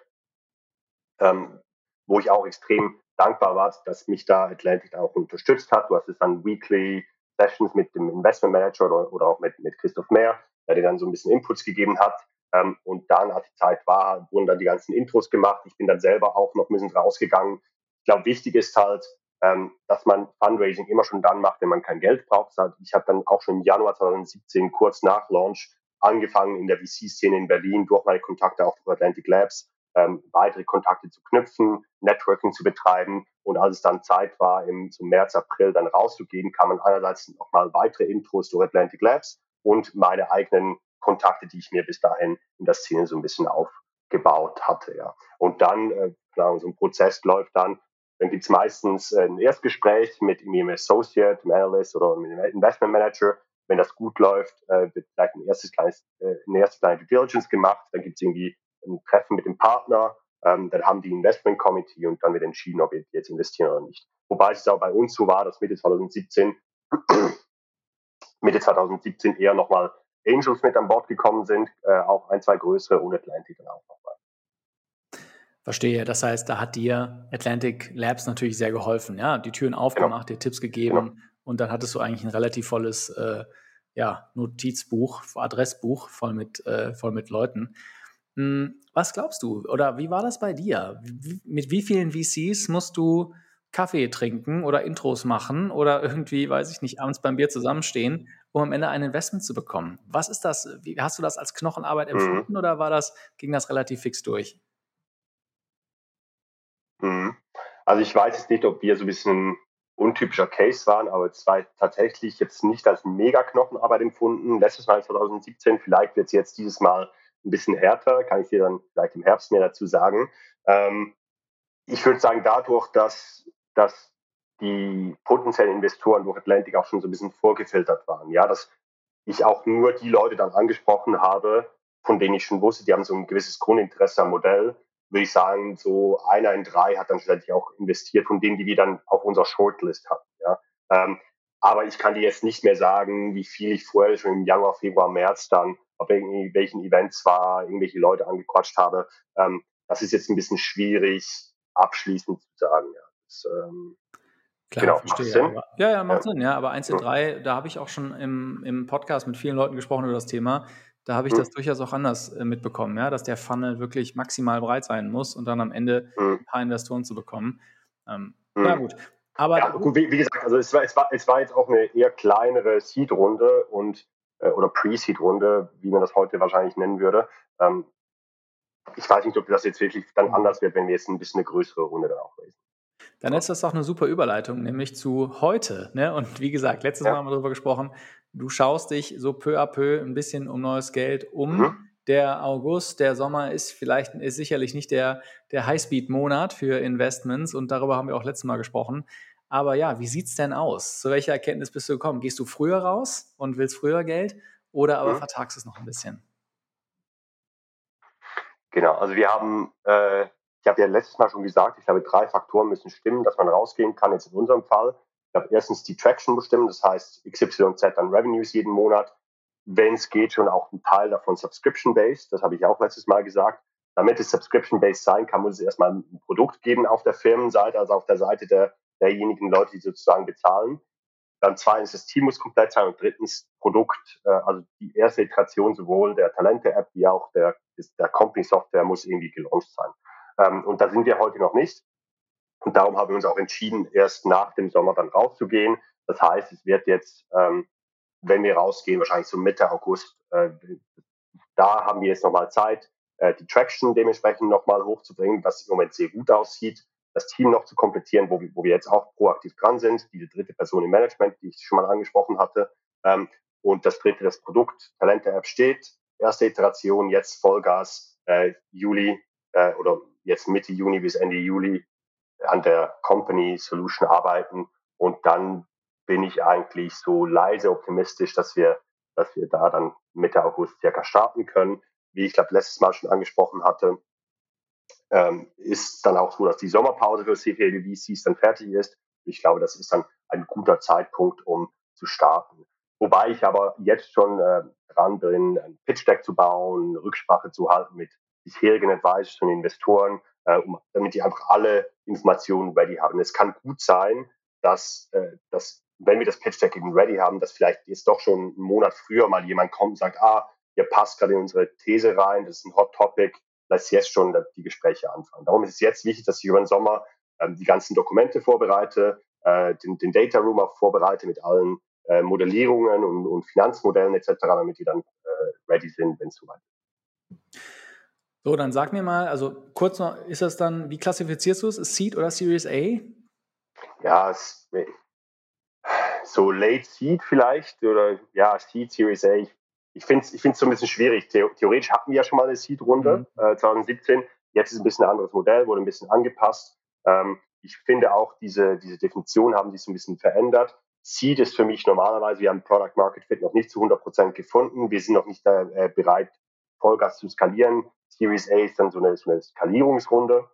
ähm, wo ich auch extrem dankbar war, dass mich da Atlantic auch unterstützt hat. Du hast jetzt dann Weekly Sessions mit dem Investment Manager oder, oder auch mit, mit Christoph Mehr, der dir dann so ein bisschen Inputs gegeben hat. Ähm, und dann, als die Zeit war, wurden dann die ganzen Intros gemacht. Ich bin dann selber auch noch ein bisschen rausgegangen. Ich glaube, wichtig ist halt, ähm, dass man Fundraising immer schon dann macht, wenn man kein Geld braucht. Ich habe dann auch schon im Januar 2017, kurz nach Launch, angefangen in der VC-Szene in Berlin durch meine Kontakte auch durch Atlantic Labs ähm, weitere Kontakte zu knüpfen, Networking zu betreiben. Und als es dann Zeit war, im zum März, April dann rauszugehen, kann man einerseits nochmal weitere Intros durch Atlantic Labs und meine eigenen Kontakte, die ich mir bis dahin in der Szene so ein bisschen aufgebaut hatte. Ja. Und dann, äh, so ein Prozess läuft dann, dann gibt es meistens ein Erstgespräch mit einem Associate, einem Analyst oder einem Investment Manager. Wenn das gut läuft, äh, wird vielleicht ein erstes kleines, äh, eine erste kleine Due Diligence gemacht. Dann gibt es irgendwie ein Treffen mit dem Partner. Ähm, dann haben die Investment Committee und dann wird entschieden, ob wir jetzt investieren oder nicht. Wobei es auch bei uns so war, dass Mitte 2017, Mitte 2017 eher nochmal Angels mit an Bord gekommen sind, äh, auch ein, zwei größere und Atlantic dann auch nochmal. Verstehe. Das heißt, da hat dir Atlantic Labs natürlich sehr geholfen. Ja, die Türen aufgemacht, genau. dir Tipps gegeben genau. und dann hattest du eigentlich ein relativ volles äh, ja, Notizbuch, Adressbuch voll mit, äh, voll mit Leuten. Hm, was glaubst du? Oder wie war das bei dir? Wie, mit wie vielen VCs musst du Kaffee trinken oder Intros machen oder irgendwie, weiß ich nicht, abends beim Bier zusammenstehen, um am Ende ein Investment zu bekommen? Was ist das? Wie, hast du das als Knochenarbeit mhm. empfunden mhm. oder war das, ging das relativ fix durch? Mhm. Also ich weiß jetzt nicht, ob wir so ein bisschen untypischer Case waren, aber es war tatsächlich jetzt nicht als Mega-Knochenarbeit empfunden. Letztes Mal 2017, vielleicht wird es jetzt dieses Mal ein bisschen härter, kann ich dir dann vielleicht im Herbst mehr dazu sagen. Ähm, ich würde sagen, dadurch, dass, dass die potenziellen Investoren durch Atlantic auch schon so ein bisschen vorgefiltert waren, ja, dass ich auch nur die Leute dann angesprochen habe, von denen ich schon wusste, die haben so ein gewisses Grundinteresse am Modell würde ich sagen, so einer in drei hat dann schlussendlich auch investiert, von denen, die wir dann auf unserer Shortlist hatten. Ja. Ähm, aber ich kann dir jetzt nicht mehr sagen, wie viel ich vorher schon im Januar, Februar, März dann auf welchen Events war, irgendwelche Leute angequatscht habe. Ähm, das ist jetzt ein bisschen schwierig abschließend zu sagen. Ja. Das, ähm, Klar, genau, verstehe. Macht Sinn? ja, ja, macht ja. Sinn. Ja, aber 1 in 3, da habe ich auch schon im, im Podcast mit vielen Leuten gesprochen über das Thema. Da habe ich mhm. das durchaus auch anders äh, mitbekommen, ja, dass der Funnel wirklich maximal breit sein muss und dann am Ende mhm. ein paar Investoren zu bekommen. Ähm, mhm. Ja, gut. Aber ja, gut, wie, wie, gesagt, also es war, es, war, es war jetzt auch eine eher kleinere Seed-Runde und äh, oder Pre-Seed-Runde, wie man das heute wahrscheinlich nennen würde. Ähm, ich weiß nicht, ob das jetzt wirklich dann mhm. anders wird, wenn wir jetzt ein bisschen eine größere Runde dann auch lesen. Dann ist das doch eine super Überleitung, nämlich zu heute. Ne? Und wie gesagt, letztes ja. Mal haben wir darüber gesprochen, du schaust dich so peu à peu ein bisschen um neues Geld um. Mhm. Der August, der Sommer ist vielleicht, ist sicherlich nicht der, der Highspeed-Monat für Investments und darüber haben wir auch letztes Mal gesprochen. Aber ja, wie sieht es denn aus? Zu welcher Erkenntnis bist du gekommen? Gehst du früher raus und willst früher Geld oder aber mhm. vertagst es noch ein bisschen? Genau, also wir haben äh, ich habe ja letztes Mal schon gesagt, ich glaube, drei Faktoren müssen stimmen, dass man rausgehen kann. Jetzt in unserem Fall. Ich glaube, erstens die Traction bestimmen, das heißt XYZ an Revenues jeden Monat. Wenn es geht, schon auch ein Teil davon Subscription-based. Das habe ich auch letztes Mal gesagt. Damit es Subscription-based sein kann, muss es erstmal ein Produkt geben auf der Firmenseite, also auf der Seite der, derjenigen Leute, die sozusagen bezahlen. Dann zweitens, das Team muss komplett sein und drittens Produkt, äh, also die erste Iteration sowohl der Talente-App wie auch der, der Company-Software muss irgendwie gelauncht sein. Ähm, und da sind wir heute noch nicht. Und darum haben wir uns auch entschieden, erst nach dem Sommer dann rauszugehen. Das heißt, es wird jetzt, ähm, wenn wir rausgehen, wahrscheinlich so Mitte August, äh, da haben wir jetzt nochmal Zeit, äh, die Traction dementsprechend nochmal hochzubringen, was im Moment sehr gut aussieht, das Team noch zu komplettieren, wo wir, wo wir jetzt auch proaktiv dran sind, diese dritte Person im Management, die ich schon mal angesprochen hatte. Ähm, und das dritte, das Produkt, Talente-App steht, erste Iteration, jetzt Vollgas, äh, Juli äh, oder jetzt Mitte Juni bis Ende Juli an der Company Solution arbeiten und dann bin ich eigentlich so leise optimistisch, dass wir, dass wir da dann Mitte August circa starten können. Wie ich glaube letztes Mal schon angesprochen hatte, ähm, ist dann auch so, dass die Sommerpause für CPLVCs dann fertig ist. Ich glaube, das ist dann ein guter Zeitpunkt, um zu starten. Wobei ich aber jetzt schon äh, dran bin, ein Pitch Deck zu bauen, Rücksprache zu halten mit bisherigen Advisors und Investoren, äh, um, damit die einfach alle Informationen ready haben. Es kann gut sein, dass, äh, dass wenn wir das Pitch Deck eben ready haben, dass vielleicht jetzt doch schon einen Monat früher mal jemand kommt und sagt, ah, ihr passt gerade in unsere These rein, das ist ein Hot Topic, lass jetzt schon die Gespräche anfangen. Darum ist es jetzt wichtig, dass ich über den Sommer ähm, die ganzen Dokumente vorbereite, äh, den, den Data Room auch vorbereite mit allen äh, Modellierungen und, und Finanzmodellen etc., damit die dann äh, ready sind, wenn es soweit ist. So, dann sag mir mal, also kurz noch, ist das dann, wie klassifizierst du es? Seed oder Series A? Ja, so Late Seed vielleicht oder ja, Seed, Series A. Ich, ich finde es ich so ein bisschen schwierig. Theoretisch hatten wir ja schon mal eine Seed-Runde mhm. äh, 2017. Jetzt ist ein bisschen ein anderes Modell, wurde ein bisschen angepasst. Ähm, ich finde auch, diese, diese Definition haben sich so ein bisschen verändert. Seed ist für mich normalerweise, wir haben Product Market Fit noch nicht zu 100 Prozent gefunden. Wir sind noch nicht äh, bereit, Vollgas zu skalieren. Series A ist dann so eine, so eine Skalierungsrunde.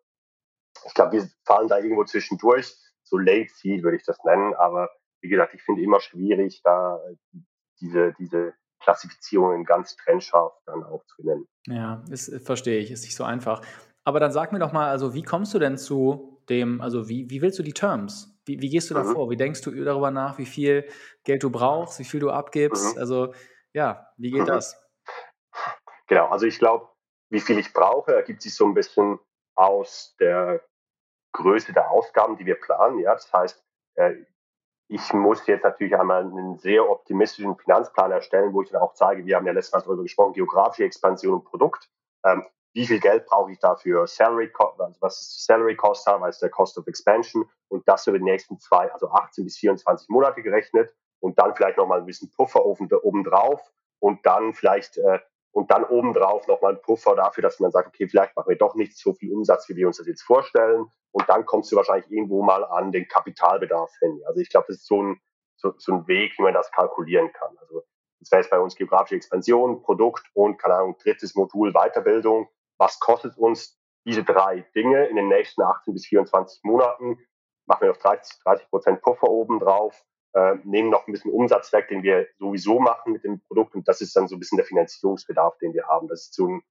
Ich glaube, wir fallen da irgendwo zwischendurch. So Late Seed würde ich das nennen. Aber wie gesagt, ich finde immer schwierig, da diese, diese Klassifizierungen ganz trennscharf dann auch zu nennen. Ja, das verstehe ich, ist nicht so einfach. Aber dann sag mir doch mal, also wie kommst du denn zu dem, also wie, wie willst du die Terms? Wie, wie gehst du da mhm. vor? Wie denkst du darüber nach, wie viel Geld du brauchst, wie viel du abgibst? Mhm. Also ja, wie geht mhm. das? Genau, also ich glaube, wie viel ich brauche, ergibt sich so ein bisschen aus der Größe der Ausgaben, die wir planen. Ja, das heißt, äh, ich muss jetzt natürlich einmal einen sehr optimistischen Finanzplan erstellen, wo ich dann auch zeige, wir haben ja letztes Mal darüber gesprochen, geografische Expansion und Produkt. Ähm, wie viel Geld brauche ich dafür? Salary also was ist Salary Cost also der Cost of Expansion und das über die nächsten zwei, also 18 bis 24 Monate gerechnet und dann vielleicht nochmal ein bisschen Puffer oben drauf und dann vielleicht äh, und dann obendrauf nochmal ein Puffer dafür, dass man sagt, okay, vielleicht machen wir doch nicht so viel Umsatz, wie wir uns das jetzt vorstellen. Und dann kommst du wahrscheinlich irgendwo mal an den Kapitalbedarf hin. Also ich glaube, das ist so ein, so, so ein Weg, wie man das kalkulieren kann. Also das wäre jetzt bei uns geografische Expansion, Produkt und, keine Ahnung, drittes Modul Weiterbildung. Was kostet uns diese drei Dinge in den nächsten 18 bis 24 Monaten? Machen wir noch 30, 30 Prozent Puffer obendrauf äh, nehmen noch ein bisschen Umsatz weg, den wir sowieso machen mit dem Produkt. Und das ist dann so ein bisschen der Finanzierungsbedarf, den wir haben. Das ist so ein,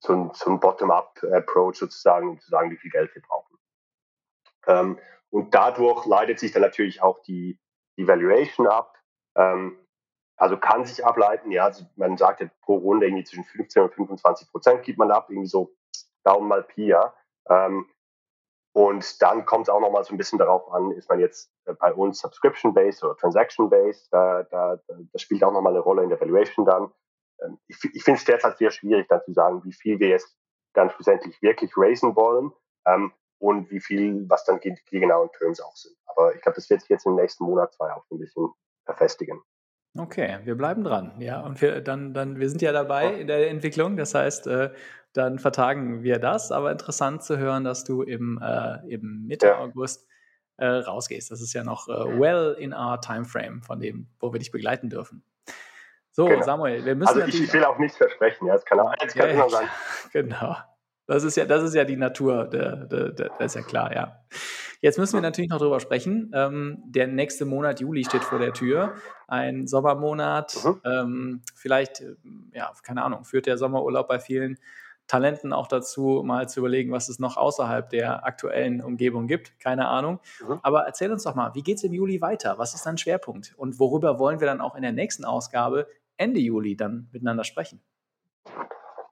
so ein, so ein Bottom-up-Approach sozusagen, um zu sagen, wie viel Geld wir brauchen. Ähm, und dadurch leitet sich dann natürlich auch die, die Valuation ab. Ähm, also kann sich ableiten, ja, also man sagt ja pro Runde irgendwie zwischen 15 und 25 Prozent gibt man ab, irgendwie so Daumen mal Pi, ja. Ähm, und dann kommt es auch nochmal so ein bisschen darauf an, ist man jetzt äh, bei uns Subscription-based oder Transaction-based, da, da, das spielt auch nochmal eine Rolle in der Valuation dann. Ähm, ich, ich finde es derzeit sehr schwierig, dann zu sagen, wie viel wir jetzt dann schlussendlich wirklich raisen wollen ähm, und wie viel, was dann die, genauen Terms auch sind. Aber ich glaube, das wird sich jetzt im nächsten Monat, zwei auch ein bisschen verfestigen. Okay, wir bleiben dran. Ja, und wir dann, dann, wir sind ja dabei in der Entwicklung. Das heißt, äh, dann vertagen wir das. Aber interessant zu hören, dass du im, äh, im Mitte ja. August äh, rausgehst. Das ist ja noch äh, well in our Timeframe von dem, wo wir dich begleiten dürfen. So, genau. Samuel, wir müssen. Also ich, ich will auch nichts versprechen, ja. Es kann auch eins kann ja, sein. Genau. Das ist ja, das ist ja die Natur, der, der, der, das ist ja klar, ja. Jetzt müssen wir natürlich noch drüber sprechen. Ähm, der nächste Monat Juli steht vor der Tür. Ein Sommermonat. Mhm. Ähm, vielleicht, ja, keine Ahnung, führt der Sommerurlaub bei vielen Talenten auch dazu, mal zu überlegen, was es noch außerhalb der aktuellen Umgebung gibt. Keine Ahnung. Mhm. Aber erzähl uns doch mal, wie geht es im Juli weiter? Was ist dein Schwerpunkt? Und worüber wollen wir dann auch in der nächsten Ausgabe Ende Juli dann miteinander sprechen?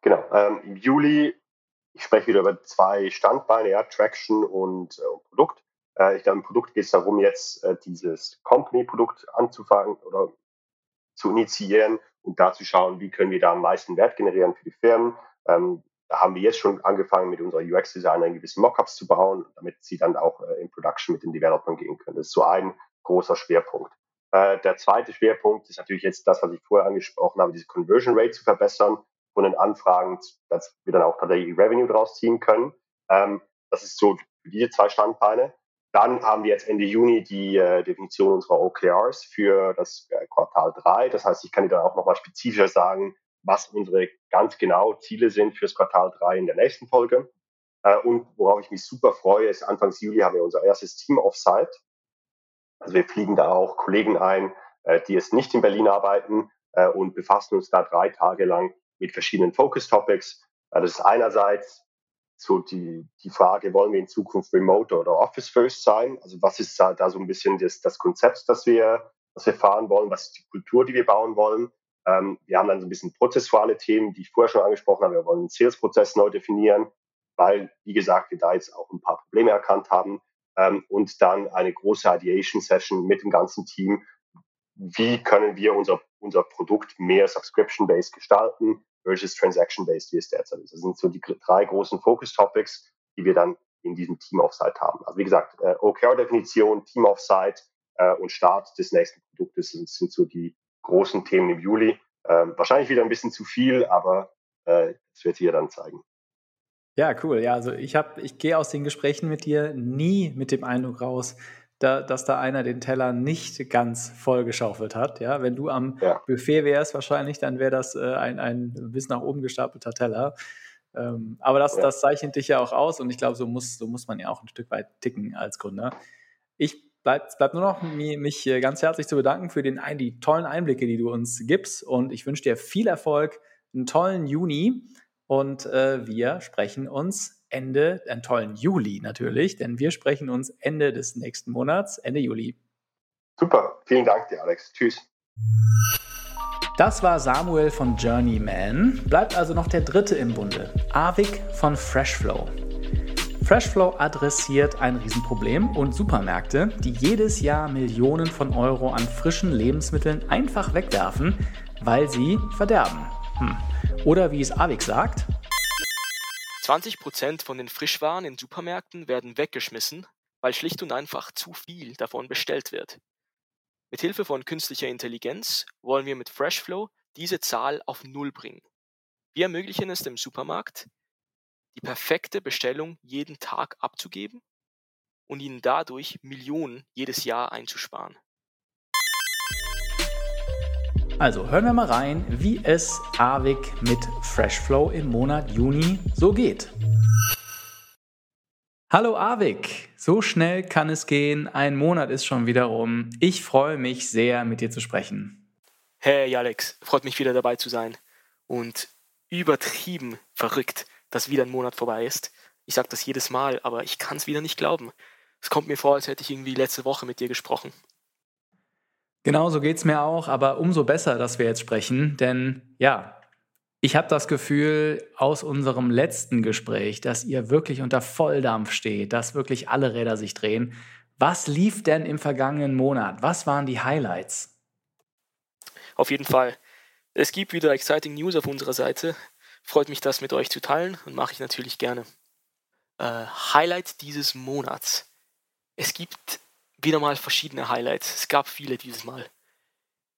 Genau. Ähm, Im Juli, ich spreche wieder über zwei Standbeine, ja, Traction und äh, Produkt. Äh, ich glaube, im Produkt geht es darum, jetzt äh, dieses Company-Produkt anzufangen oder zu initiieren und da zu schauen, wie können wir da am meisten Wert generieren für die Firmen. Ähm, da haben wir jetzt schon angefangen, mit unserer UX-Designer gewisse Mockups zu bauen, damit sie dann auch äh, in Production mit den Developern gehen können. Das ist so ein großer Schwerpunkt. Äh, der zweite Schwerpunkt ist natürlich jetzt das, was ich vorher angesprochen habe, diese Conversion Rate zu verbessern Anfragen, dass wir dann auch tatsächlich Revenue draus ziehen können. Ähm, das ist so für diese zwei Standbeine. Dann haben wir jetzt Ende Juni die äh, Definition unserer OKRs für das äh, Quartal 3. Das heißt, ich kann dir dann auch nochmal spezifischer sagen, was unsere ganz genau Ziele sind fürs Quartal 3 in der nächsten Folge. Äh, und worauf ich mich super freue, ist Anfang Juli haben wir unser erstes Team Offsite. Also wir fliegen da auch Kollegen ein, äh, die jetzt nicht in Berlin arbeiten äh, und befassen uns da drei Tage lang mit verschiedenen Focus Topics. Äh, das ist einerseits so die, die Frage, wollen wir in Zukunft Remote oder Office First sein? Also was ist da, da so ein bisschen das, das Konzept, das wir, das wir fahren wollen? Was ist die Kultur, die wir bauen wollen? Ähm, wir haben dann so ein bisschen prozessuale Themen, die ich vorher schon angesprochen habe. Wir wollen den Sales-Prozess neu definieren, weil, wie gesagt, wir da jetzt auch ein paar Probleme erkannt haben. Ähm, und dann eine große Ideation-Session mit dem ganzen Team. Wie können wir unser, unser Produkt mehr Subscription-based gestalten versus Transaction-based, wie es derzeit ist? Das sind so die drei großen Focus-Topics, die wir dann in diesem Team-Offsite haben. Also wie gesagt, äh, OKR-Definition, Team-Offsite äh, und Start des nächsten Produktes sind, sind so die großen Themen im Juli. Ähm, wahrscheinlich wieder ein bisschen zu viel, aber äh, das wird hier dann zeigen. Ja, cool. Ja, also ich habe, ich gehe aus den Gesprächen mit dir nie mit dem Eindruck raus, da, dass da einer den Teller nicht ganz vollgeschaufelt hat. Ja, wenn du am ja. Buffet wärst, wahrscheinlich, dann wäre das äh, ein, ein bis nach oben gestapelter Teller. Ähm, aber das, ja. das zeichnet dich ja auch aus und ich glaube, so muss, so muss man ja auch ein Stück weit ticken als Gründer. Ich bleibt, bleibt nur noch, mich ganz herzlich zu bedanken für den, die tollen Einblicke, die du uns gibst. Und ich wünsche dir viel Erfolg, einen tollen Juni. Und äh, wir sprechen uns Ende, einen tollen Juli natürlich, denn wir sprechen uns Ende des nächsten Monats, Ende Juli. Super, vielen Dank dir, Alex. Tschüss. Das war Samuel von Journeyman. Bleibt also noch der dritte im Bunde, Avik von Freshflow. Freshflow adressiert ein Riesenproblem und Supermärkte, die jedes Jahr Millionen von Euro an frischen Lebensmitteln einfach wegwerfen, weil sie verderben. Hm. Oder wie es Avik sagt, 20% von den Frischwaren in Supermärkten werden weggeschmissen, weil schlicht und einfach zu viel davon bestellt wird. Mit Hilfe von künstlicher Intelligenz wollen wir mit Freshflow diese Zahl auf Null bringen. Wir ermöglichen es dem Supermarkt, die perfekte Bestellung jeden Tag abzugeben und ihnen dadurch Millionen jedes Jahr einzusparen. Also hören wir mal rein, wie es Avik mit Freshflow im Monat Juni so geht. Hallo Avik, so schnell kann es gehen, ein Monat ist schon wieder rum. Ich freue mich sehr, mit dir zu sprechen. Hey Alex, freut mich wieder dabei zu sein und übertrieben verrückt dass wieder ein Monat vorbei ist. Ich sage das jedes Mal, aber ich kann es wieder nicht glauben. Es kommt mir vor, als hätte ich irgendwie letzte Woche mit dir gesprochen. Genau so geht es mir auch, aber umso besser, dass wir jetzt sprechen, denn ja, ich habe das Gefühl aus unserem letzten Gespräch, dass ihr wirklich unter Volldampf steht, dass wirklich alle Räder sich drehen. Was lief denn im vergangenen Monat? Was waren die Highlights? Auf jeden Fall. Es gibt wieder exciting News auf unserer Seite. Freut mich, das mit euch zu teilen und mache ich natürlich gerne. Äh, Highlight dieses Monats. Es gibt wieder mal verschiedene Highlights. Es gab viele dieses Mal.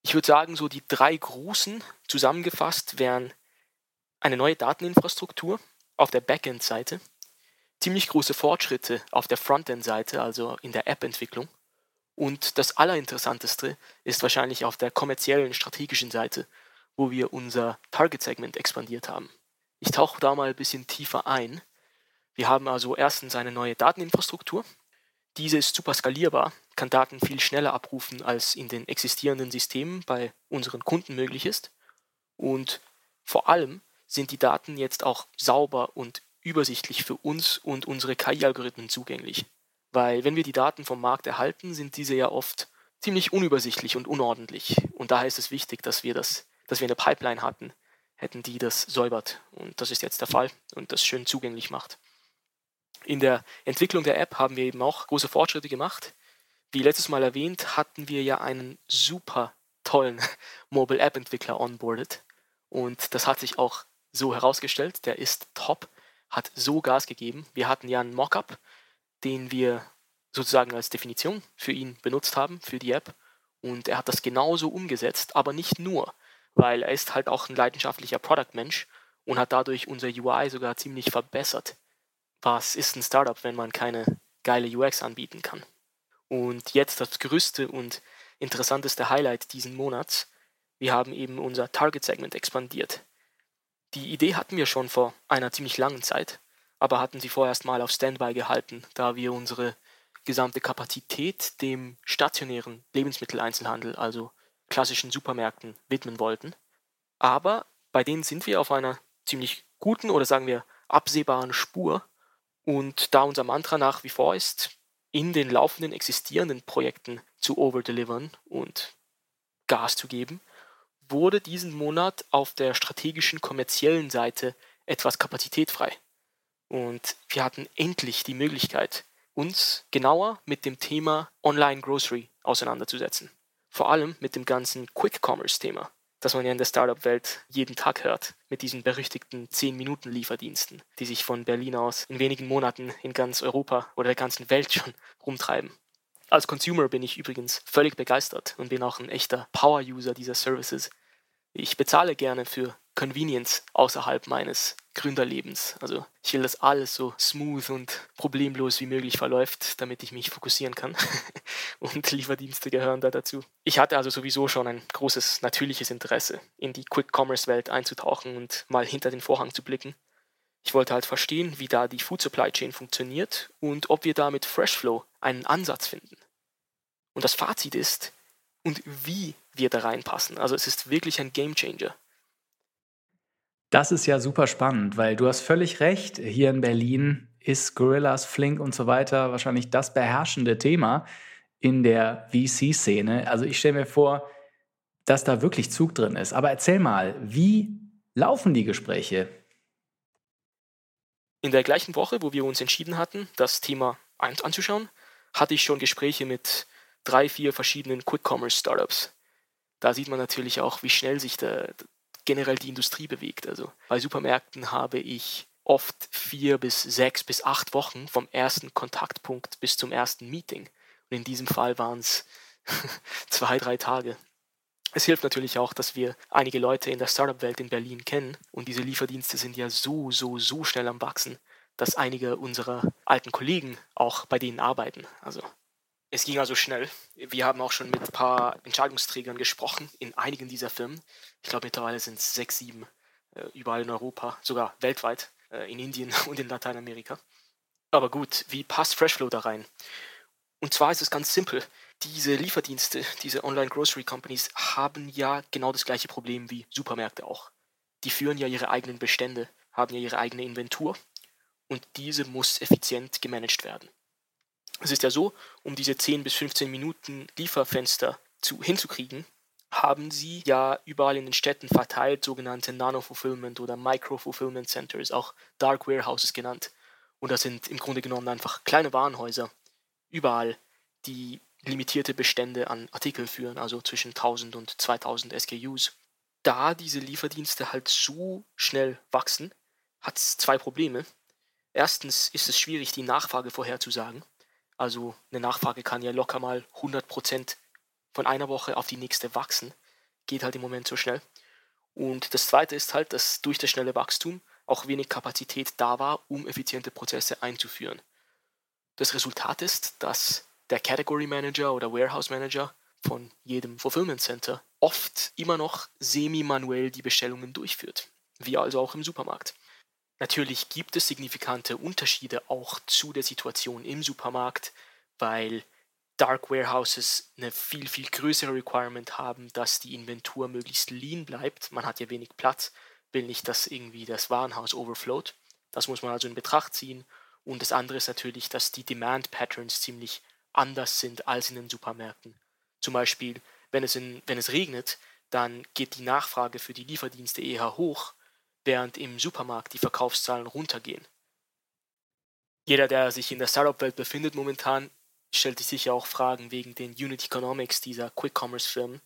Ich würde sagen, so die drei großen zusammengefasst wären eine neue Dateninfrastruktur auf der Backend-Seite, ziemlich große Fortschritte auf der Frontend-Seite, also in der App-Entwicklung. Und das Allerinteressanteste ist wahrscheinlich auf der kommerziellen, strategischen Seite, wo wir unser Target-Segment expandiert haben. Ich tauche da mal ein bisschen tiefer ein. Wir haben also erstens eine neue Dateninfrastruktur. Diese ist super skalierbar, kann Daten viel schneller abrufen, als in den existierenden Systemen bei unseren Kunden möglich ist. Und vor allem sind die Daten jetzt auch sauber und übersichtlich für uns und unsere KI-Algorithmen zugänglich. Weil wenn wir die Daten vom Markt erhalten, sind diese ja oft ziemlich unübersichtlich und unordentlich. Und daher ist es wichtig, dass wir das, dass wir eine Pipeline hatten, hätten die das säubert. Und das ist jetzt der Fall und das schön zugänglich macht. In der Entwicklung der App haben wir eben auch große Fortschritte gemacht. Wie letztes Mal erwähnt, hatten wir ja einen super tollen Mobile App Entwickler onboarded. Und das hat sich auch so herausgestellt. Der ist top, hat so Gas gegeben. Wir hatten ja einen Mockup, den wir sozusagen als Definition für ihn benutzt haben, für die App. Und er hat das genauso umgesetzt, aber nicht nur weil er ist halt auch ein leidenschaftlicher Product-Mensch und hat dadurch unser UI sogar ziemlich verbessert. Was ist ein Startup, wenn man keine geile UX anbieten kann? Und jetzt das größte und interessanteste Highlight diesen Monats. Wir haben eben unser Target-Segment expandiert. Die Idee hatten wir schon vor einer ziemlich langen Zeit, aber hatten sie vorerst mal auf Standby gehalten, da wir unsere gesamte Kapazität dem stationären Lebensmitteleinzelhandel, also klassischen Supermärkten widmen wollten. Aber bei denen sind wir auf einer ziemlich guten oder sagen wir absehbaren Spur. Und da unser Mantra nach wie vor ist, in den laufenden existierenden Projekten zu overdelivern und Gas zu geben, wurde diesen Monat auf der strategischen kommerziellen Seite etwas Kapazität frei. Und wir hatten endlich die Möglichkeit, uns genauer mit dem Thema Online Grocery auseinanderzusetzen. Vor allem mit dem ganzen Quick-Commerce-Thema, das man ja in der Startup-Welt jeden Tag hört, mit diesen berüchtigten 10-Minuten-Lieferdiensten, die sich von Berlin aus in wenigen Monaten in ganz Europa oder der ganzen Welt schon rumtreiben. Als Consumer bin ich übrigens völlig begeistert und bin auch ein echter Power-User dieser Services. Ich bezahle gerne für Convenience außerhalb meines Gründerlebens. Also ich will, dass alles so smooth und problemlos wie möglich verläuft, damit ich mich fokussieren kann. und Lieferdienste gehören da dazu. Ich hatte also sowieso schon ein großes natürliches Interesse, in die Quick-Commerce-Welt einzutauchen und mal hinter den Vorhang zu blicken. Ich wollte halt verstehen, wie da die Food Supply Chain funktioniert und ob wir da mit Freshflow einen Ansatz finden. Und das Fazit ist, und wie wir da reinpassen. Also es ist wirklich ein Game Changer. Das ist ja super spannend, weil du hast völlig recht. Hier in Berlin ist Gorillas, Flink und so weiter wahrscheinlich das beherrschende Thema in der VC-Szene. Also ich stelle mir vor, dass da wirklich Zug drin ist. Aber erzähl mal, wie laufen die Gespräche? In der gleichen Woche, wo wir uns entschieden hatten, das Thema anzuschauen, hatte ich schon Gespräche mit drei, vier verschiedenen Quick-Commerce-Startups. Da sieht man natürlich auch, wie schnell sich der, generell die Industrie bewegt. Also bei Supermärkten habe ich oft vier bis sechs bis acht Wochen vom ersten Kontaktpunkt bis zum ersten Meeting. Und in diesem Fall waren es zwei, drei Tage. Es hilft natürlich auch, dass wir einige Leute in der Startup-Welt in Berlin kennen und diese Lieferdienste sind ja so, so, so schnell am Wachsen, dass einige unserer alten Kollegen auch bei denen arbeiten. Also es ging also schnell. Wir haben auch schon mit ein paar Entscheidungsträgern gesprochen in einigen dieser Firmen. Ich glaube mittlerweile sind es sechs, sieben, äh, überall in Europa, sogar weltweit, äh, in Indien und in Lateinamerika. Aber gut, wie passt Freshflow da rein? Und zwar ist es ganz simpel diese Lieferdienste, diese Online-Grocery-Companies haben ja genau das gleiche Problem wie Supermärkte auch. Die führen ja ihre eigenen Bestände, haben ja ihre eigene Inventur und diese muss effizient gemanagt werden. Es ist ja so, um diese 10 bis 15 Minuten Lieferfenster zu, hinzukriegen, haben sie ja überall in den Städten verteilt sogenannte Nano-Fulfillment oder Micro-Fulfillment Centers, auch Dark Warehouses genannt. Und das sind im Grunde genommen einfach kleine Warenhäuser, überall, die limitierte Bestände an Artikeln führen, also zwischen 1000 und 2000 SKUs. Da diese Lieferdienste halt so schnell wachsen, hat es zwei Probleme. Erstens ist es schwierig, die Nachfrage vorherzusagen. Also eine Nachfrage kann ja locker mal 100% von einer Woche auf die nächste wachsen. Geht halt im Moment so schnell. Und das Zweite ist halt, dass durch das schnelle Wachstum auch wenig Kapazität da war, um effiziente Prozesse einzuführen. Das Resultat ist, dass der Category Manager oder Warehouse Manager von jedem Fulfillment Center oft immer noch semi-manuell die Bestellungen durchführt, wie also auch im Supermarkt. Natürlich gibt es signifikante Unterschiede auch zu der Situation im Supermarkt, weil Dark Warehouses eine viel, viel größere Requirement haben, dass die Inventur möglichst lean bleibt. Man hat ja wenig Platz, will nicht, dass irgendwie das Warenhaus overflowt. Das muss man also in Betracht ziehen. Und das andere ist natürlich, dass die Demand Patterns ziemlich anders sind als in den Supermärkten. Zum Beispiel, wenn es, in, wenn es regnet, dann geht die Nachfrage für die Lieferdienste eher hoch, während im Supermarkt die Verkaufszahlen runtergehen. Jeder, der sich in der Startup-Welt befindet momentan, stellt sich sicher auch Fragen wegen den Unit Economics dieser Quick-Commerce-Firmen.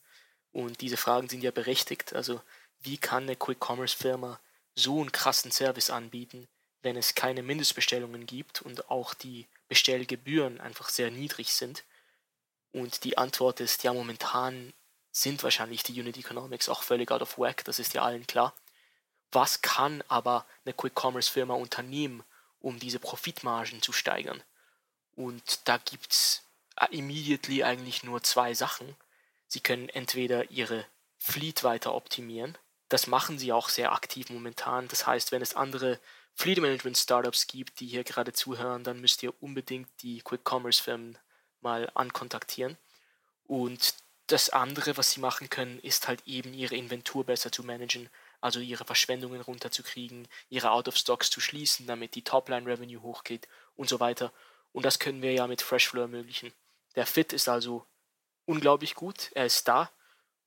Und diese Fragen sind ja berechtigt. Also, wie kann eine Quick-Commerce-Firma so einen krassen Service anbieten, wenn es keine Mindestbestellungen gibt und auch die Bestellgebühren einfach sehr niedrig sind. Und die Antwort ist, ja, momentan sind wahrscheinlich die Unit Economics auch völlig out of whack, das ist ja allen klar. Was kann aber eine Quick-Commerce-Firma unternehmen, um diese Profitmargen zu steigern? Und da gibt es äh, immediately eigentlich nur zwei Sachen. Sie können entweder ihre Fleet weiter optimieren. Das machen sie auch sehr aktiv momentan. Das heißt, wenn es andere Fleet Management Startups gibt, die hier gerade zuhören, dann müsst ihr unbedingt die Quick Commerce Firmen mal ankontaktieren. Und das andere, was sie machen können, ist halt eben ihre Inventur besser zu managen, also ihre Verschwendungen runterzukriegen, ihre Out of Stocks zu schließen, damit die Topline Revenue hochgeht und so weiter. Und das können wir ja mit Freshflow ermöglichen. Der Fit ist also unglaublich gut, er ist da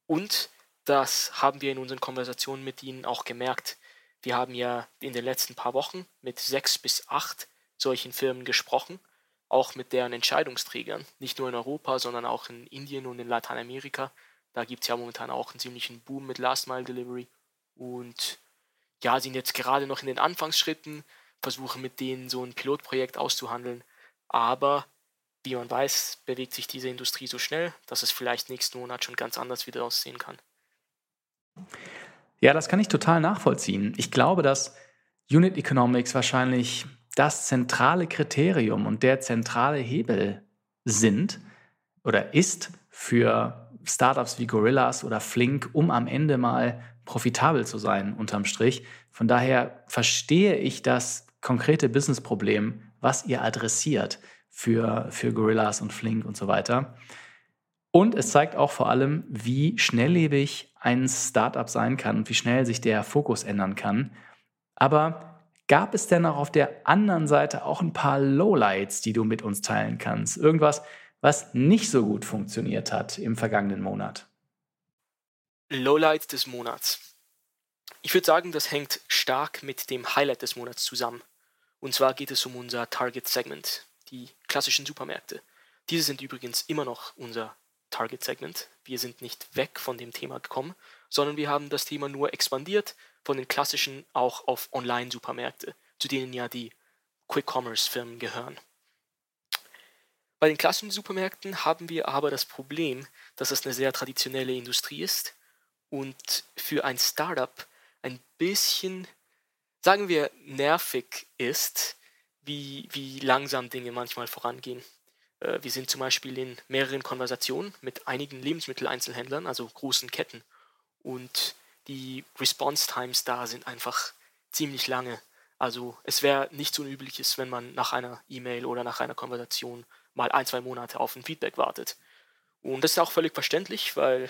und das haben wir in unseren Konversationen mit ihnen auch gemerkt. Wir haben ja in den letzten paar Wochen mit sechs bis acht solchen Firmen gesprochen, auch mit deren Entscheidungsträgern, nicht nur in Europa, sondern auch in Indien und in Lateinamerika. Da gibt es ja momentan auch einen ziemlichen Boom mit Last Mile Delivery. Und ja, sind jetzt gerade noch in den Anfangsschritten, versuchen mit denen so ein Pilotprojekt auszuhandeln. Aber wie man weiß, bewegt sich diese Industrie so schnell, dass es vielleicht nächsten Monat schon ganz anders wieder aussehen kann. Ja, das kann ich total nachvollziehen. Ich glaube, dass Unit Economics wahrscheinlich das zentrale Kriterium und der zentrale Hebel sind oder ist für Startups wie Gorillas oder Flink, um am Ende mal profitabel zu sein, unterm Strich. Von daher verstehe ich das konkrete Businessproblem, was ihr adressiert für, für Gorillas und Flink und so weiter. Und es zeigt auch vor allem, wie schnelllebig ein Startup sein kann und wie schnell sich der Fokus ändern kann. Aber gab es denn auch auf der anderen Seite auch ein paar Lowlights, die du mit uns teilen kannst? Irgendwas, was nicht so gut funktioniert hat im vergangenen Monat? Lowlights des Monats. Ich würde sagen, das hängt stark mit dem Highlight des Monats zusammen. Und zwar geht es um unser Target Segment, die klassischen Supermärkte. Diese sind übrigens immer noch unser Target Segment. Wir sind nicht weg von dem Thema gekommen, sondern wir haben das Thema nur expandiert von den klassischen auch auf Online-Supermärkte, zu denen ja die Quick-Commerce-Firmen gehören. Bei den klassischen Supermärkten haben wir aber das Problem, dass es eine sehr traditionelle Industrie ist und für ein Startup ein bisschen, sagen wir, nervig ist, wie, wie langsam Dinge manchmal vorangehen. Äh, wir sind zum Beispiel in mehreren Konversationen mit einigen Lebensmitteleinzelhändlern, also großen Ketten. Und die Response Times da sind einfach ziemlich lange. Also es wäre nichts Unübliches, wenn man nach einer E-Mail oder nach einer Konversation mal ein, zwei Monate auf ein Feedback wartet. Und das ist auch völlig verständlich, weil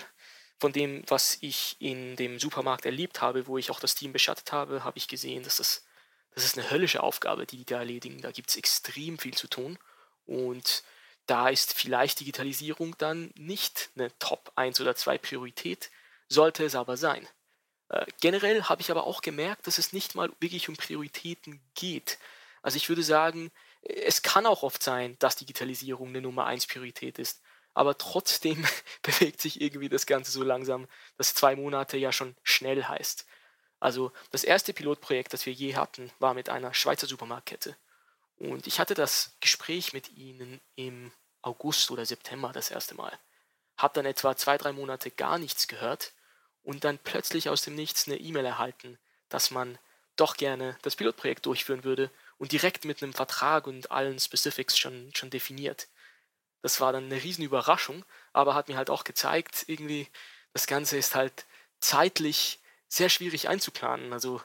von dem, was ich in dem Supermarkt erlebt habe, wo ich auch das Team beschattet habe, habe ich gesehen, dass das, das ist eine höllische Aufgabe, die die da erledigen. Da gibt es extrem viel zu tun. Und da ist vielleicht Digitalisierung dann nicht eine Top 1 oder 2 Priorität, sollte es aber sein. Äh, generell habe ich aber auch gemerkt, dass es nicht mal wirklich um Prioritäten geht. Also ich würde sagen, es kann auch oft sein, dass Digitalisierung eine Nummer 1 Priorität ist. Aber trotzdem bewegt sich irgendwie das Ganze so langsam, dass zwei Monate ja schon schnell heißt. Also das erste Pilotprojekt, das wir je hatten, war mit einer Schweizer Supermarktkette. Und ich hatte das Gespräch mit ihnen im August oder September das erste Mal. Hab dann etwa zwei, drei Monate gar nichts gehört und dann plötzlich aus dem Nichts eine E-Mail erhalten, dass man doch gerne das Pilotprojekt durchführen würde und direkt mit einem Vertrag und allen Specifics schon, schon definiert. Das war dann eine riesen Überraschung, aber hat mir halt auch gezeigt, irgendwie, das Ganze ist halt zeitlich sehr schwierig einzuplanen. Also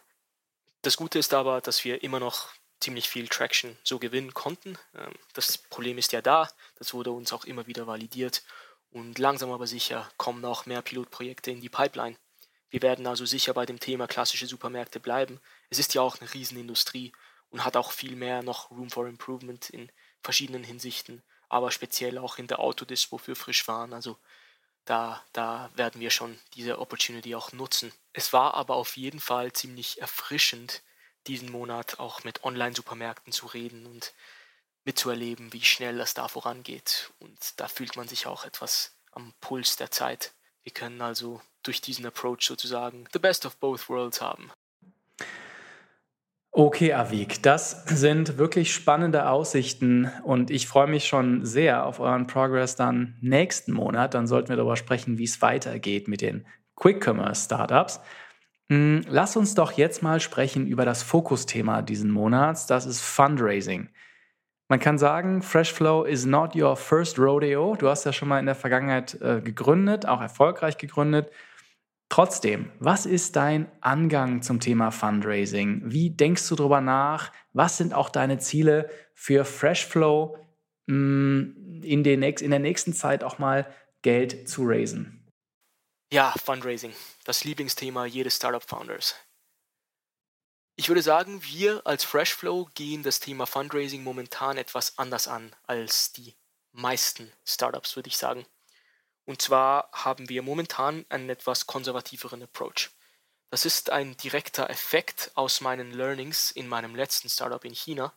das Gute ist aber, dass wir immer noch ziemlich viel Traction so gewinnen konnten. Ähm, das Problem ist ja da, das wurde uns auch immer wieder validiert und langsam aber sicher kommen auch mehr Pilotprojekte in die Pipeline. Wir werden also sicher bei dem Thema klassische Supermärkte bleiben. Es ist ja auch eine Riesenindustrie und hat auch viel mehr noch Room for Improvement in verschiedenen Hinsichten, aber speziell auch in der Autodispo für Frischwaren. Also da, da werden wir schon diese Opportunity auch nutzen. Es war aber auf jeden Fall ziemlich erfrischend, diesen Monat auch mit Online-Supermärkten zu reden und mitzuerleben, wie schnell das da vorangeht. Und da fühlt man sich auch etwas am Puls der Zeit. Wir können also durch diesen Approach sozusagen the best of both worlds haben. Okay, Avik, das sind wirklich spannende Aussichten und ich freue mich schon sehr auf euren Progress dann nächsten Monat. Dann sollten wir darüber sprechen, wie es weitergeht mit den Quick Commerce Startups. Hm, lass uns doch jetzt mal sprechen über das Fokusthema diesen Monats. Das ist Fundraising. Man kann sagen, Freshflow is not your first rodeo. Du hast ja schon mal in der Vergangenheit äh, gegründet, auch erfolgreich gegründet. Trotzdem, was ist dein Angang zum Thema Fundraising? Wie denkst du darüber nach? Was sind auch deine Ziele für Freshflow mm, in, in der nächsten Zeit auch mal Geld zu raisen? Ja, Fundraising, das Lieblingsthema jedes Startup-Founders. Ich würde sagen, wir als Freshflow gehen das Thema Fundraising momentan etwas anders an als die meisten Startups, würde ich sagen. Und zwar haben wir momentan einen etwas konservativeren Approach. Das ist ein direkter Effekt aus meinen Learnings in meinem letzten Startup in China,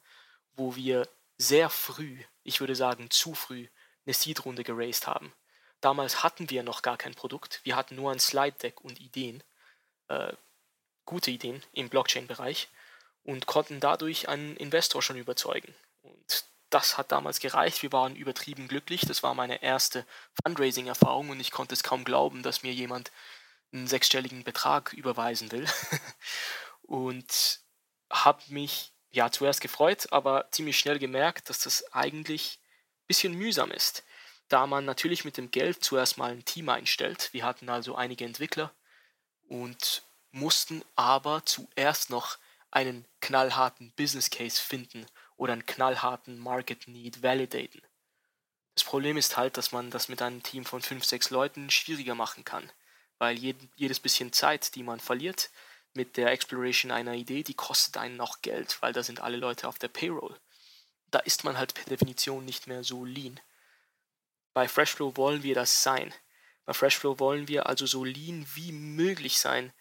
wo wir sehr früh, ich würde sagen zu früh, eine Seed-Runde geraced haben. Damals hatten wir noch gar kein Produkt, wir hatten nur ein Slide-Deck und Ideen, äh, gute Ideen im Blockchain-Bereich und konnten dadurch einen Investor schon überzeugen. Und das hat damals gereicht. Wir waren übertrieben glücklich. Das war meine erste Fundraising-Erfahrung und ich konnte es kaum glauben, dass mir jemand einen sechsstelligen Betrag überweisen will. und habe mich ja zuerst gefreut, aber ziemlich schnell gemerkt, dass das eigentlich ein bisschen mühsam ist, da man natürlich mit dem Geld zuerst mal ein Team einstellt. Wir hatten also einige Entwickler und mussten aber zuerst noch einen knallharten Business Case finden oder einen knallharten Market Need validaten. Das Problem ist halt, dass man das mit einem Team von fünf, sechs Leuten schwieriger machen kann, weil jedes bisschen Zeit, die man verliert mit der Exploration einer Idee, die kostet einen noch Geld, weil da sind alle Leute auf der Payroll. Da ist man halt per Definition nicht mehr so lean. Bei Freshflow wollen wir das sein. Bei Freshflow wollen wir also so lean wie möglich sein,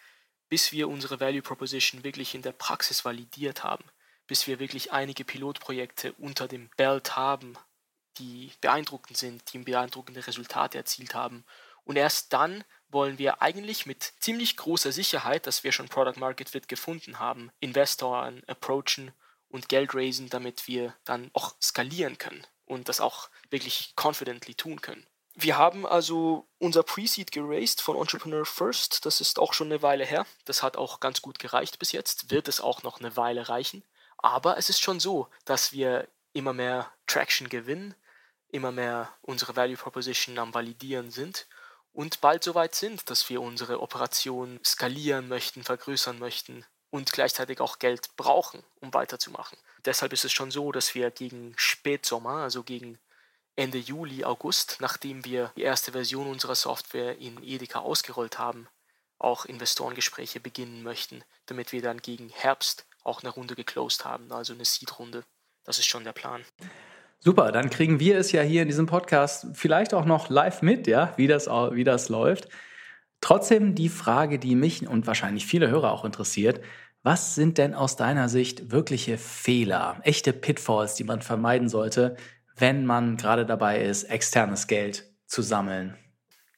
bis wir unsere Value Proposition wirklich in der Praxis validiert haben, bis wir wirklich einige Pilotprojekte unter dem Belt haben, die beeindruckend sind, die beeindruckende Resultate erzielt haben. Und erst dann wollen wir eigentlich mit ziemlich großer Sicherheit, dass wir schon Product Market Fit gefunden haben, Investoren approachen und Geld raisen, damit wir dann auch skalieren können und das auch wirklich confidently tun können. Wir haben also unser Pre-Seed geraced von Entrepreneur First. Das ist auch schon eine Weile her. Das hat auch ganz gut gereicht bis jetzt. Wird es auch noch eine Weile reichen. Aber es ist schon so, dass wir immer mehr Traction gewinnen, immer mehr unsere Value Proposition am Validieren sind und bald so weit sind, dass wir unsere Operation skalieren möchten, vergrößern möchten und gleichzeitig auch Geld brauchen, um weiterzumachen. Deshalb ist es schon so, dass wir gegen Spätsommer, also gegen Ende Juli, August, nachdem wir die erste Version unserer Software in Edeka ausgerollt haben, auch Investorengespräche beginnen möchten, damit wir dann gegen Herbst auch eine Runde geclosed haben, also eine Seed-Runde. Das ist schon der Plan. Super, dann kriegen wir es ja hier in diesem Podcast vielleicht auch noch live mit, ja, wie das, wie das läuft. Trotzdem die Frage, die mich und wahrscheinlich viele Hörer auch interessiert, was sind denn aus deiner Sicht wirkliche Fehler, echte Pitfalls, die man vermeiden sollte, wenn man gerade dabei ist, externes Geld zu sammeln?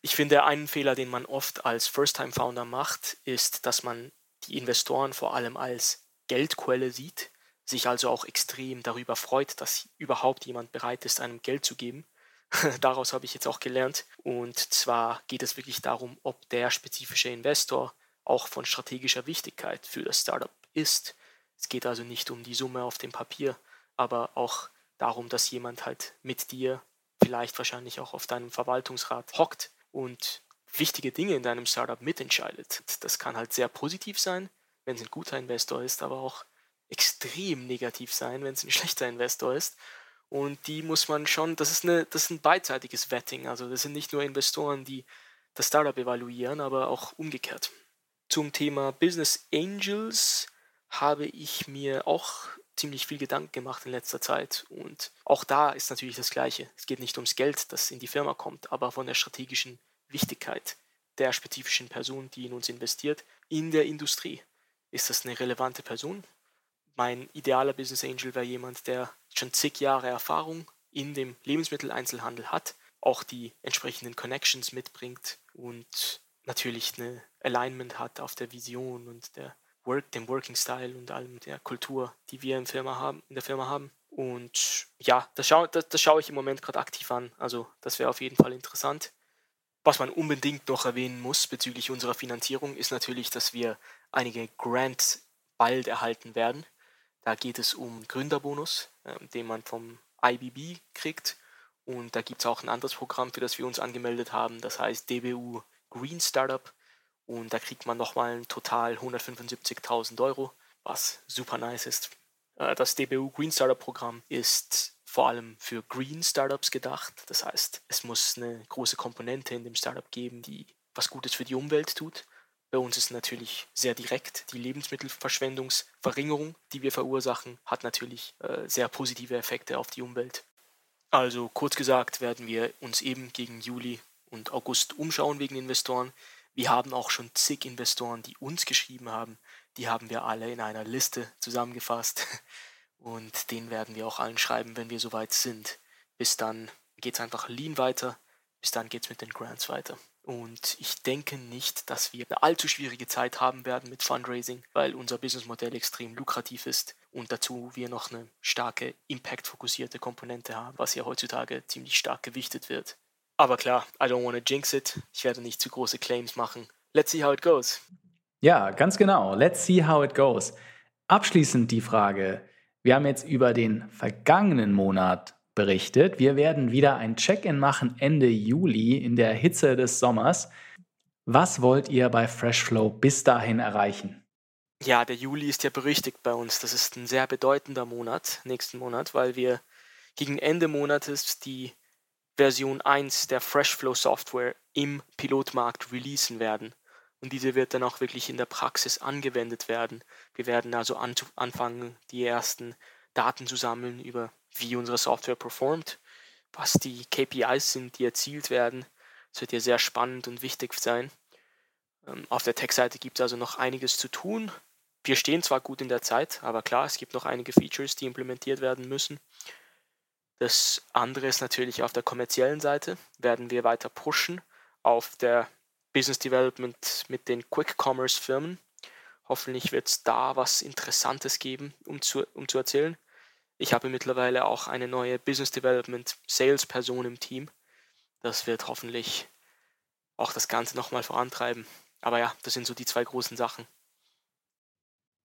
Ich finde, einen Fehler, den man oft als First-Time-Founder macht, ist, dass man die Investoren vor allem als Geldquelle sieht, sich also auch extrem darüber freut, dass überhaupt jemand bereit ist, einem Geld zu geben. Daraus habe ich jetzt auch gelernt. Und zwar geht es wirklich darum, ob der spezifische Investor auch von strategischer Wichtigkeit für das Startup ist. Es geht also nicht um die Summe auf dem Papier, aber auch darum, dass jemand halt mit dir vielleicht wahrscheinlich auch auf deinem Verwaltungsrat hockt und wichtige Dinge in deinem Startup mitentscheidet. Das kann halt sehr positiv sein, wenn es ein guter Investor ist, aber auch extrem negativ sein, wenn es ein schlechter Investor ist. Und die muss man schon, das ist, eine, das ist ein beidseitiges Vetting. Also das sind nicht nur Investoren, die das Startup evaluieren, aber auch umgekehrt. Zum Thema Business Angels habe ich mir auch ziemlich viel Gedanken gemacht in letzter Zeit. Und auch da ist natürlich das Gleiche. Es geht nicht ums Geld, das in die Firma kommt, aber von der strategischen Wichtigkeit der spezifischen Person, die in uns investiert, in der Industrie. Ist das eine relevante Person? Mein idealer Business Angel wäre jemand, der schon zig Jahre Erfahrung in dem Lebensmitteleinzelhandel hat, auch die entsprechenden Connections mitbringt und natürlich eine Alignment hat auf der Vision und der Work, dem Working Style und allem der Kultur, die wir in, Firma haben, in der Firma haben. Und ja, das schaue, das, das schaue ich im Moment gerade aktiv an. Also das wäre auf jeden Fall interessant. Was man unbedingt noch erwähnen muss bezüglich unserer Finanzierung ist natürlich, dass wir einige Grants bald erhalten werden. Da geht es um Gründerbonus, äh, den man vom IBB kriegt. Und da gibt es auch ein anderes Programm, für das wir uns angemeldet haben. Das heißt DBU Green Startup und da kriegt man nochmal ein Total 175.000 Euro, was super nice ist. Äh, das DBU Green Startup Programm ist vor allem für Green Startups gedacht. Das heißt, es muss eine große Komponente in dem Startup geben, die was Gutes für die Umwelt tut. Bei uns ist natürlich sehr direkt die Lebensmittelverschwendungsverringerung, die wir verursachen, hat natürlich äh, sehr positive Effekte auf die Umwelt. Also kurz gesagt werden wir uns eben gegen Juli und August umschauen wegen Investoren. Wir haben auch schon zig Investoren, die uns geschrieben haben. Die haben wir alle in einer Liste zusammengefasst. Und den werden wir auch allen schreiben, wenn wir soweit sind. Bis dann geht es einfach lean weiter. Bis dann geht es mit den Grants weiter. Und ich denke nicht, dass wir eine allzu schwierige Zeit haben werden mit Fundraising, weil unser Businessmodell extrem lukrativ ist und dazu wir noch eine starke Impact-fokussierte Komponente haben, was ja heutzutage ziemlich stark gewichtet wird. Aber klar, I don't want to jinx it. Ich werde nicht zu große Claims machen. Let's see how it goes. Ja, ganz genau. Let's see how it goes. Abschließend die Frage. Wir haben jetzt über den vergangenen Monat berichtet. Wir werden wieder ein Check-in machen Ende Juli in der Hitze des Sommers. Was wollt ihr bei Freshflow bis dahin erreichen? Ja, der Juli ist ja berüchtigt bei uns. Das ist ein sehr bedeutender Monat, nächsten Monat, weil wir gegen Ende Monates die Version 1 der Freshflow Software im Pilotmarkt releasen werden. Und diese wird dann auch wirklich in der Praxis angewendet werden. Wir werden also an, anfangen, die ersten Daten zu sammeln über wie unsere Software performt, was die KPIs sind, die erzielt werden. Das wird ja sehr spannend und wichtig sein. Ähm, auf der Tech-Seite gibt es also noch einiges zu tun. Wir stehen zwar gut in der Zeit, aber klar, es gibt noch einige Features, die implementiert werden müssen. Das andere ist natürlich auf der kommerziellen Seite, werden wir weiter pushen auf der Business Development mit den Quick Commerce Firmen. Hoffentlich wird es da was Interessantes geben, um zu, um zu erzählen. Ich habe mittlerweile auch eine neue Business Development Sales Person im Team. Das wird hoffentlich auch das Ganze nochmal vorantreiben. Aber ja, das sind so die zwei großen Sachen.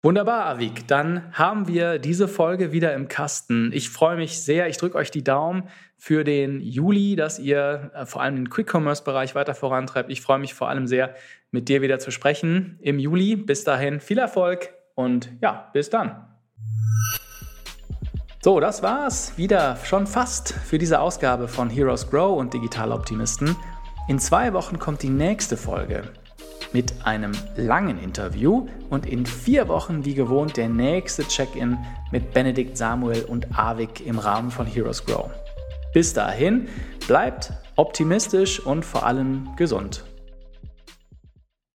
Wunderbar, Avik. Dann haben wir diese Folge wieder im Kasten. Ich freue mich sehr. Ich drücke euch die Daumen für den Juli, dass ihr äh, vor allem den Quick-Commerce-Bereich weiter vorantreibt. Ich freue mich vor allem sehr, mit dir wieder zu sprechen im Juli. Bis dahin viel Erfolg und ja, bis dann. So, das war's wieder schon fast für diese Ausgabe von Heroes Grow und Digital Optimisten. In zwei Wochen kommt die nächste Folge mit einem langen Interview und in vier Wochen wie gewohnt der nächste Check-in mit Benedikt Samuel und Avik im Rahmen von Heroes Grow. Bis dahin, bleibt optimistisch und vor allem gesund.